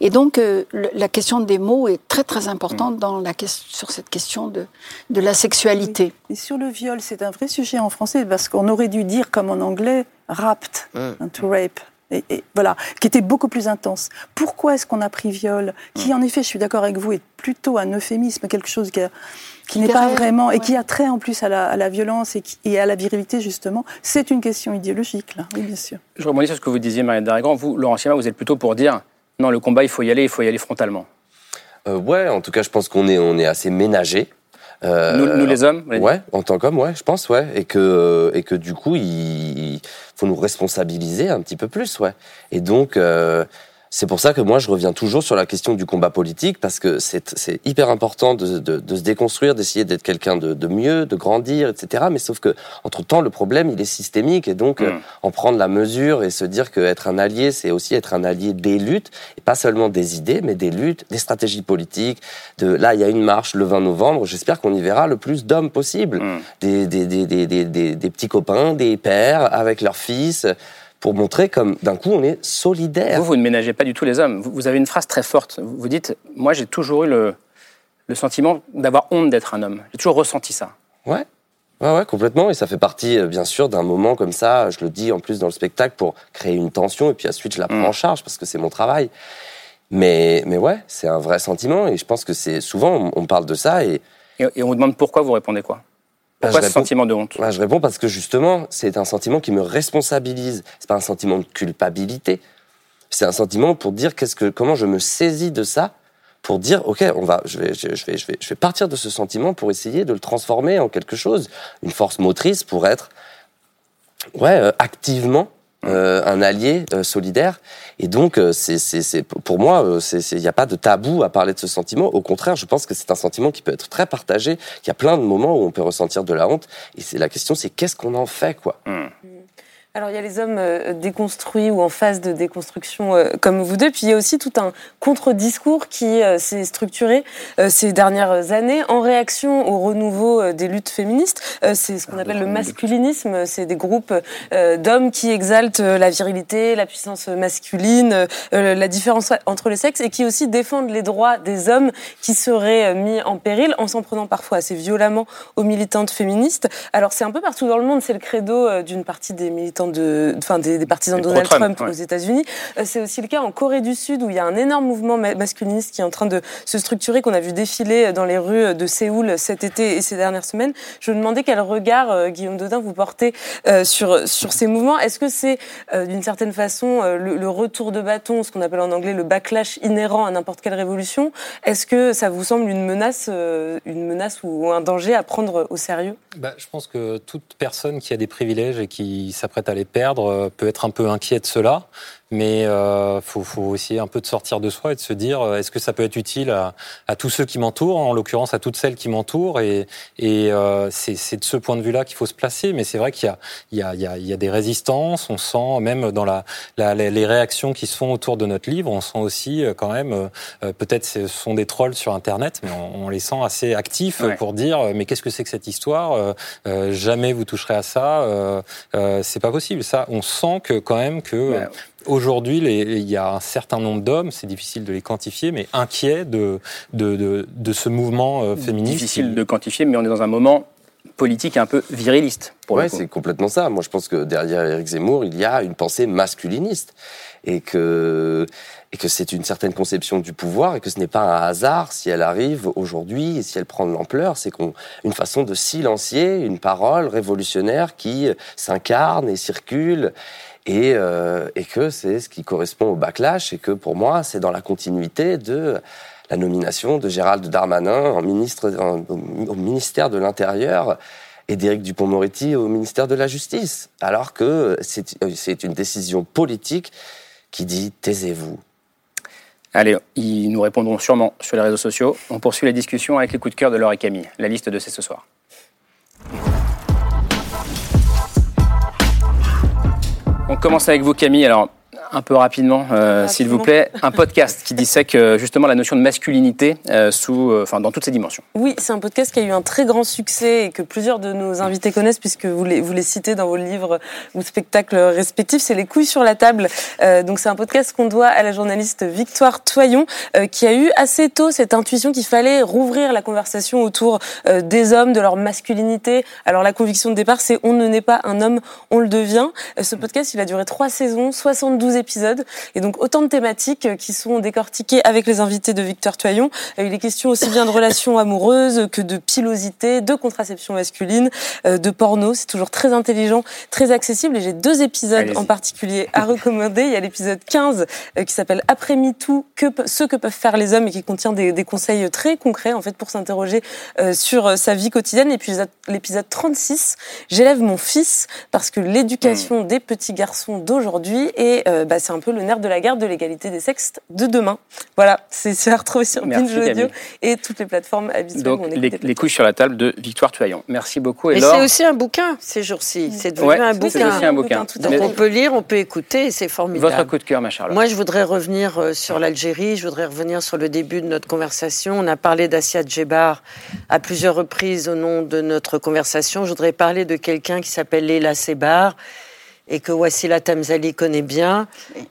Et donc, euh, le- la question des mots est très très importante dans la, ques- sur cette question de, de la sexualité. Et sur le viol, c'est un vrai sujet en français parce qu'on aurait dû dire comme en anglais raped, hein, to rape. Et, et voilà, qui était beaucoup plus intense. Pourquoi est-ce qu'on a pris viol? Qui, en effet, je suis d'accord avec vous, est plutôt un euphémisme, quelque chose qui, a- qui n'est pas vraiment et ouais. qui a trait en plus à la, à la violence et, qui- et à la virilité justement. C'est une question idéologique, là. Oui, bien sûr. Je rebondis sur ce que vous disiez, Mariette Darrigan. Vous, Laurent Sima, vous êtes plutôt pour dire non, le combat, il faut y aller, il faut y aller frontalement. Euh, ouais, en tout cas, je pense qu'on est, on est assez ménagés. Euh, Nous- nous, les hommes, dit Ouais, en tant qu'hommes, ouais, je pense, ouais. Et que, et que du coup, il faut nous responsabiliser un petit peu plus, ouais. Et donc, euh, c'est pour ça que moi, je reviens toujours sur la question du combat politique, parce que c'est hyper important de, de, de se déconstruire, d'essayer d'être quelqu'un de, de mieux, de grandir, etc. Mais sauf que, entre-temps, le problème, il est systémique, et donc, euh, en prendre la mesure et se dire qu'être un allié, c'est aussi être un allié des luttes, et pas seulement des idées, mais des luttes, des stratégies politiques. De, là, il y a une marche le 20 novembre, j'espère qu'on y verra le plus d'hommes possible. Des, des, des, des, des petits copains, des pères avec leurs fils, pour montrer comme d'un coup on est solidaire. Vous, vous ne ménagez pas du tout les hommes. Vous, avez une phrase très forte. Vous dites Moi, j'ai toujours eu le, le sentiment d'avoir honte d'être un homme. J'ai toujours ressenti ça. Ouais. Ouais, ouais, complètement. Et ça fait partie, euh, bien sûr, d'un moment comme ça. Je le dis en plus dans le spectacle pour créer une tension. Et puis ensuite, je la prends en charge parce que c'est mon travail. Mais, mais ouais, c'est un vrai sentiment. Et je pense que c'est souvent, on, on parle de ça. Et, Et, et on vous demande pourquoi, vous répondez quoi? Pourquoi je ce réponds- sentiment de honte Bah, Je réponds parce que justement, c'est un sentiment qui me responsabilise. C'est pas un sentiment de culpabilité. C'est un sentiment pour dire qu'est-ce que, comment je me saisis de ça, pour dire ok, on va, je vais, je vais, je vais, je vais partir de ce sentiment pour essayer de le transformer en quelque chose, une force motrice pour être, ouais, euh, activement. Euh, un allié euh, solidaire. Et donc euh, c'est pour moi euh, il n'y a pas de tabou à parler de ce sentiment. Au contraire je pense que c'est un sentiment qui peut être très partagé qu'il y a plein de moments où on peut ressentir de la honte. Et c'est la question c'est qu'est-ce qu'on en fait quoi? Alors il y a les hommes euh, déconstruits ou en phase de déconstruction euh, comme vous deux, puis il y a aussi tout un contre-discours qui euh, s'est structuré euh, ces dernières années en réaction au renouveau des luttes féministes. C'est ce qu'on appelle le masculinisme, c'est des groupes d'hommes qui exaltent la virilité, la puissance masculine, la différence entre les sexes et qui aussi défendent les droits des hommes qui seraient mis en péril en s'en prenant parfois assez violemment aux militantes féministes. Alors c'est un peu partout dans le monde, c'est le credo d'une partie des militants de, enfin des, des partisans de Donald Trump ouais. aux États-Unis. Euh, C'est aussi le cas en Corée du Sud où il y a un énorme mouvement ma- masculiniste qui est en train de se structurer, qu'on a vu défiler dans les rues de Séoul cet été et ces dernières semaines. Je me demandais quel regard, euh, Guillaume Dodin, vous portez euh, sur, sur ces mouvements. Est-ce que c'est euh, d'une certaine façon euh, le, le retour de bâton, ce qu'on appelle en anglais le backlash inhérent à n'importe quelle révolution? Est-ce que ça vous semble une menace, euh, une menace ou un danger à prendre au sérieux? Bah, je pense que toute personne qui a des privilèges et qui s'apprête à les perdre euh, peut être un peu inquiet de cela. Mais euh, faut, faut essayer un peu de sortir de soi et de se dire euh, est-ce que ça peut être utile à, à tous ceux qui m'entourent, en l'occurrence à toutes celles qui m'entourent. Et, et euh, c'est de ce point de vue-là qu'il faut se placer. Mais c'est vrai qu'il y a, il y, a, il y, a, il y a des résistances. On sent même dans la, la, les réactions qui se font autour de notre livre, on sent aussi quand même, peut-être ce sont des trolls sur Internet, mais on, on les sent assez actifs Ouais. pour dire mais qu'est-ce que c'est que cette histoire Euh, Jamais vous toucherez à ça. Euh, euh, c'est pas possible. Ça, on sent que quand même que aujourd'hui, il y a un certain nombre d'hommes, c'est difficile de les quantifier, mais inquiets de de, de, de ce mouvement euh, féministe. Difficile de quantifier, mais on est dans un moment politique un peu viriliste. Pour le ouais, coup. c'est complètement ça. Moi, je pense que derrière Éric Zemmour, il y a une pensée masculiniste et que et que c'est une certaine conception du pouvoir et que ce n'est pas un hasard si elle arrive aujourd'hui et si elle prend de l'ampleur. C'est qu'on une façon de silencier une parole révolutionnaire qui s'incarne et circule. Et, euh, et que c'est ce qui correspond au backlash et que pour moi c'est dans la continuité de la nomination de Gérald Darmanin en ministre, au, ministère de l'Intérieur et d'Éric Dupont-Moretti au ministère de la Justice, alors que c'est euh, une décision politique qui dit taisez-vous. Allez, ils nous répondront sûrement sur les réseaux sociaux. On poursuit la discussion avec les coups de cœur de Laure et Camille. La liste de c'est ce soir. On commence avec vous, Camille. Alors, un peu rapidement, euh, s'il vous plaît, un podcast qui dissèque euh, justement la notion de masculinité euh, sous, enfin, dans toutes ses dimensions. Oui, c'est un podcast qui a eu un très grand succès et que plusieurs de nos invités connaissent puisque vous les, vous les citez dans vos livres ou spectacles respectifs. C'est Les couilles sur la table. donc c'est un podcast qu'on doit à la journaliste Victoire Toyon qui a eu assez tôt cette intuition qu'il fallait rouvrir la conversation autour des hommes, de leur masculinité. Alors la conviction de départ, c'est on ne naît pas un homme, on le devient. ce podcast, il a duré trois saisons, 72 épisodes, et donc autant de thématiques qui sont décortiquées avec les invités de Victor Toyon. Il est question aussi bien de relations amoureuses que de pilosité, de contraception masculine, euh, de porno. C'est toujours très intelligent, très accessible, et j'ai deux épisodes en particulier à recommander. Il y a l'épisode 15 euh, qui s'appelle Après MeToo, que, ce que peuvent faire les hommes et qui contient des, des conseils très concrets en fait pour s'interroger euh, sur sa vie quotidienne. Et puis l'épisode 36, J'élève mon fils parce que l'éducation hmm. des petits garçons d'aujourd'hui et euh, bah, c'est un peu le nerf de la guerre de l'égalité des sexes de demain. Voilà, c'est à retrouver sur Binge Audio et toutes les plateformes habituelles. Donc les, les, couilles sur la table de Victoire Tuaillon. Merci beaucoup. Et, c'est aussi un bouquin ces jours-ci. C'est devenu un bouquin. C'est aussi un bouquin. Donc on peut lire, on peut écouter, c'est formidable. Votre coup de cœur, ma Charlotte. Moi, je voudrais revenir euh, sur l'Algérie. Je voudrais revenir sur le début de notre conversation. On a parlé d'Assia Djebar à plusieurs reprises au nom de notre conversation. Je voudrais parler de quelqu'un qui s'appelle Leila Sebar et que Wassila Tamzali connaît bien.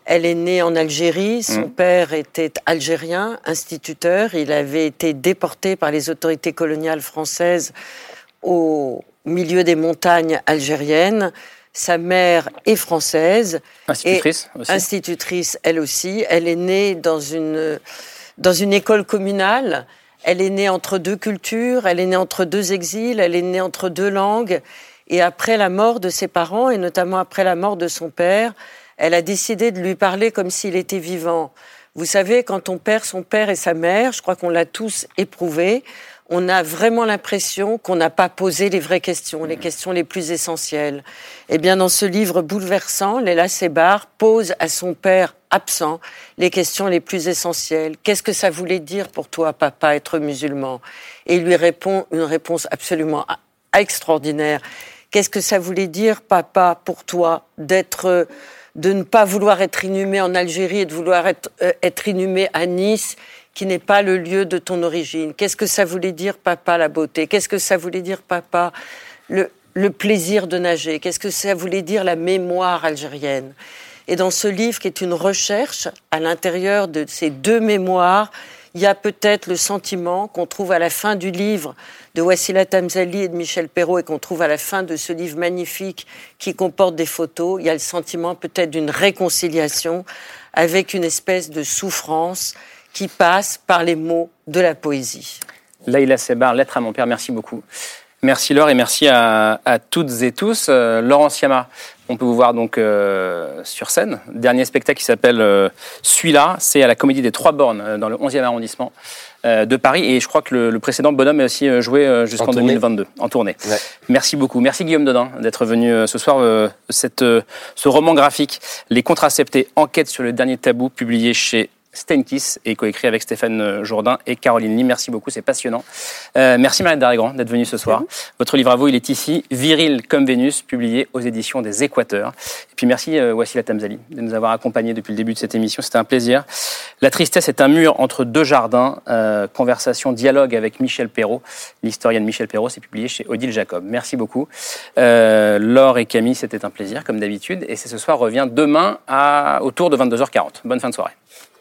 Elle est née en Algérie. Son mm. père était algérien, instituteur. Il avait été déporté par les autorités coloniales françaises au milieu des montagnes algériennes. Sa mère est française. Institutrice aussi. Institutrice, elle aussi. Elle est née dans une, dans une école communale. Elle est née entre deux cultures, elle est née entre deux exils, elle est née entre deux langues. Et après la mort de ses parents, et notamment après la mort de son père, elle a décidé de lui parler comme s'il était vivant. Vous savez, quand on perd son père et sa mère, je crois qu'on l'a tous éprouvé, on a vraiment l'impression qu'on n'a pas posé les vraies questions, les questions les plus essentielles. Eh bien, dans ce livre bouleversant, Léla Sebar pose à son père absent les questions les plus essentielles. Qu'est-ce que ça voulait dire pour toi, papa, être musulman? Et il lui répond une réponse absolument extraordinaire. Qu'est-ce que ça voulait dire, papa, pour toi, d'être, de ne pas vouloir être inhumé en Algérie et de vouloir être, euh, être inhumé à Nice, qui n'est pas le lieu de ton origine? Qu'est-ce que ça voulait dire, papa, la beauté? Qu'est-ce que ça voulait dire, papa, le plaisir de nager? Qu'est-ce que ça voulait dire, la mémoire algérienne? Et dans ce livre, qui est une recherche, à l'intérieur de ces deux mémoires, il y a peut-être le sentiment qu'on trouve à la fin du livre de Wassila Tamzali et de Michel Perrault et qu'on trouve à la fin de ce livre magnifique qui comporte des photos. Il y a le sentiment peut-être d'une réconciliation avec une espèce de souffrance qui passe par les mots de la poésie. Laïla Sebar, Lettre à mon père, merci beaucoup. Merci Laure et merci à, toutes et tous. Euh, Laurent Siama, on peut vous voir donc euh, sur scène. Dernier spectacle qui s'appelle euh, Celui-là, c'est à la Comédie des Trois Bornes euh, dans le 11e arrondissement de Paris. Et je crois que le, précédent Bonhomme a aussi joué jusqu'en 2022 en tournée. Merci beaucoup. Merci Guillaume Dodin d'être venu ce soir. Cette, ce roman graphique, Les Contraceptés, enquête sur le dernier tabou, publié chez Steinkiss et coécrit avec Stéphane euh, Jourdain et Caroline Lee. Merci beaucoup, c'est passionnant. Euh, merci Mariette Darrigrand d'être venue ce soir. Votre livre à vous, il est ici, Viril comme Vénus, publié aux éditions des Équateurs. Et puis merci euh, Wassila Tamzali de nous avoir accompagnés depuis le début de cette émission, c'était un plaisir. La tristesse est un mur entre deux jardins, euh, conversation, dialogue avec Michel Perrault, l'historienne Michel Perrault, c'est publié chez Odile Jacob. Merci beaucoup. Laure et Camille, c'était un plaisir comme d'habitude et c'est ce soir revient demain à, autour de 22h40. Bonne fin de soirée.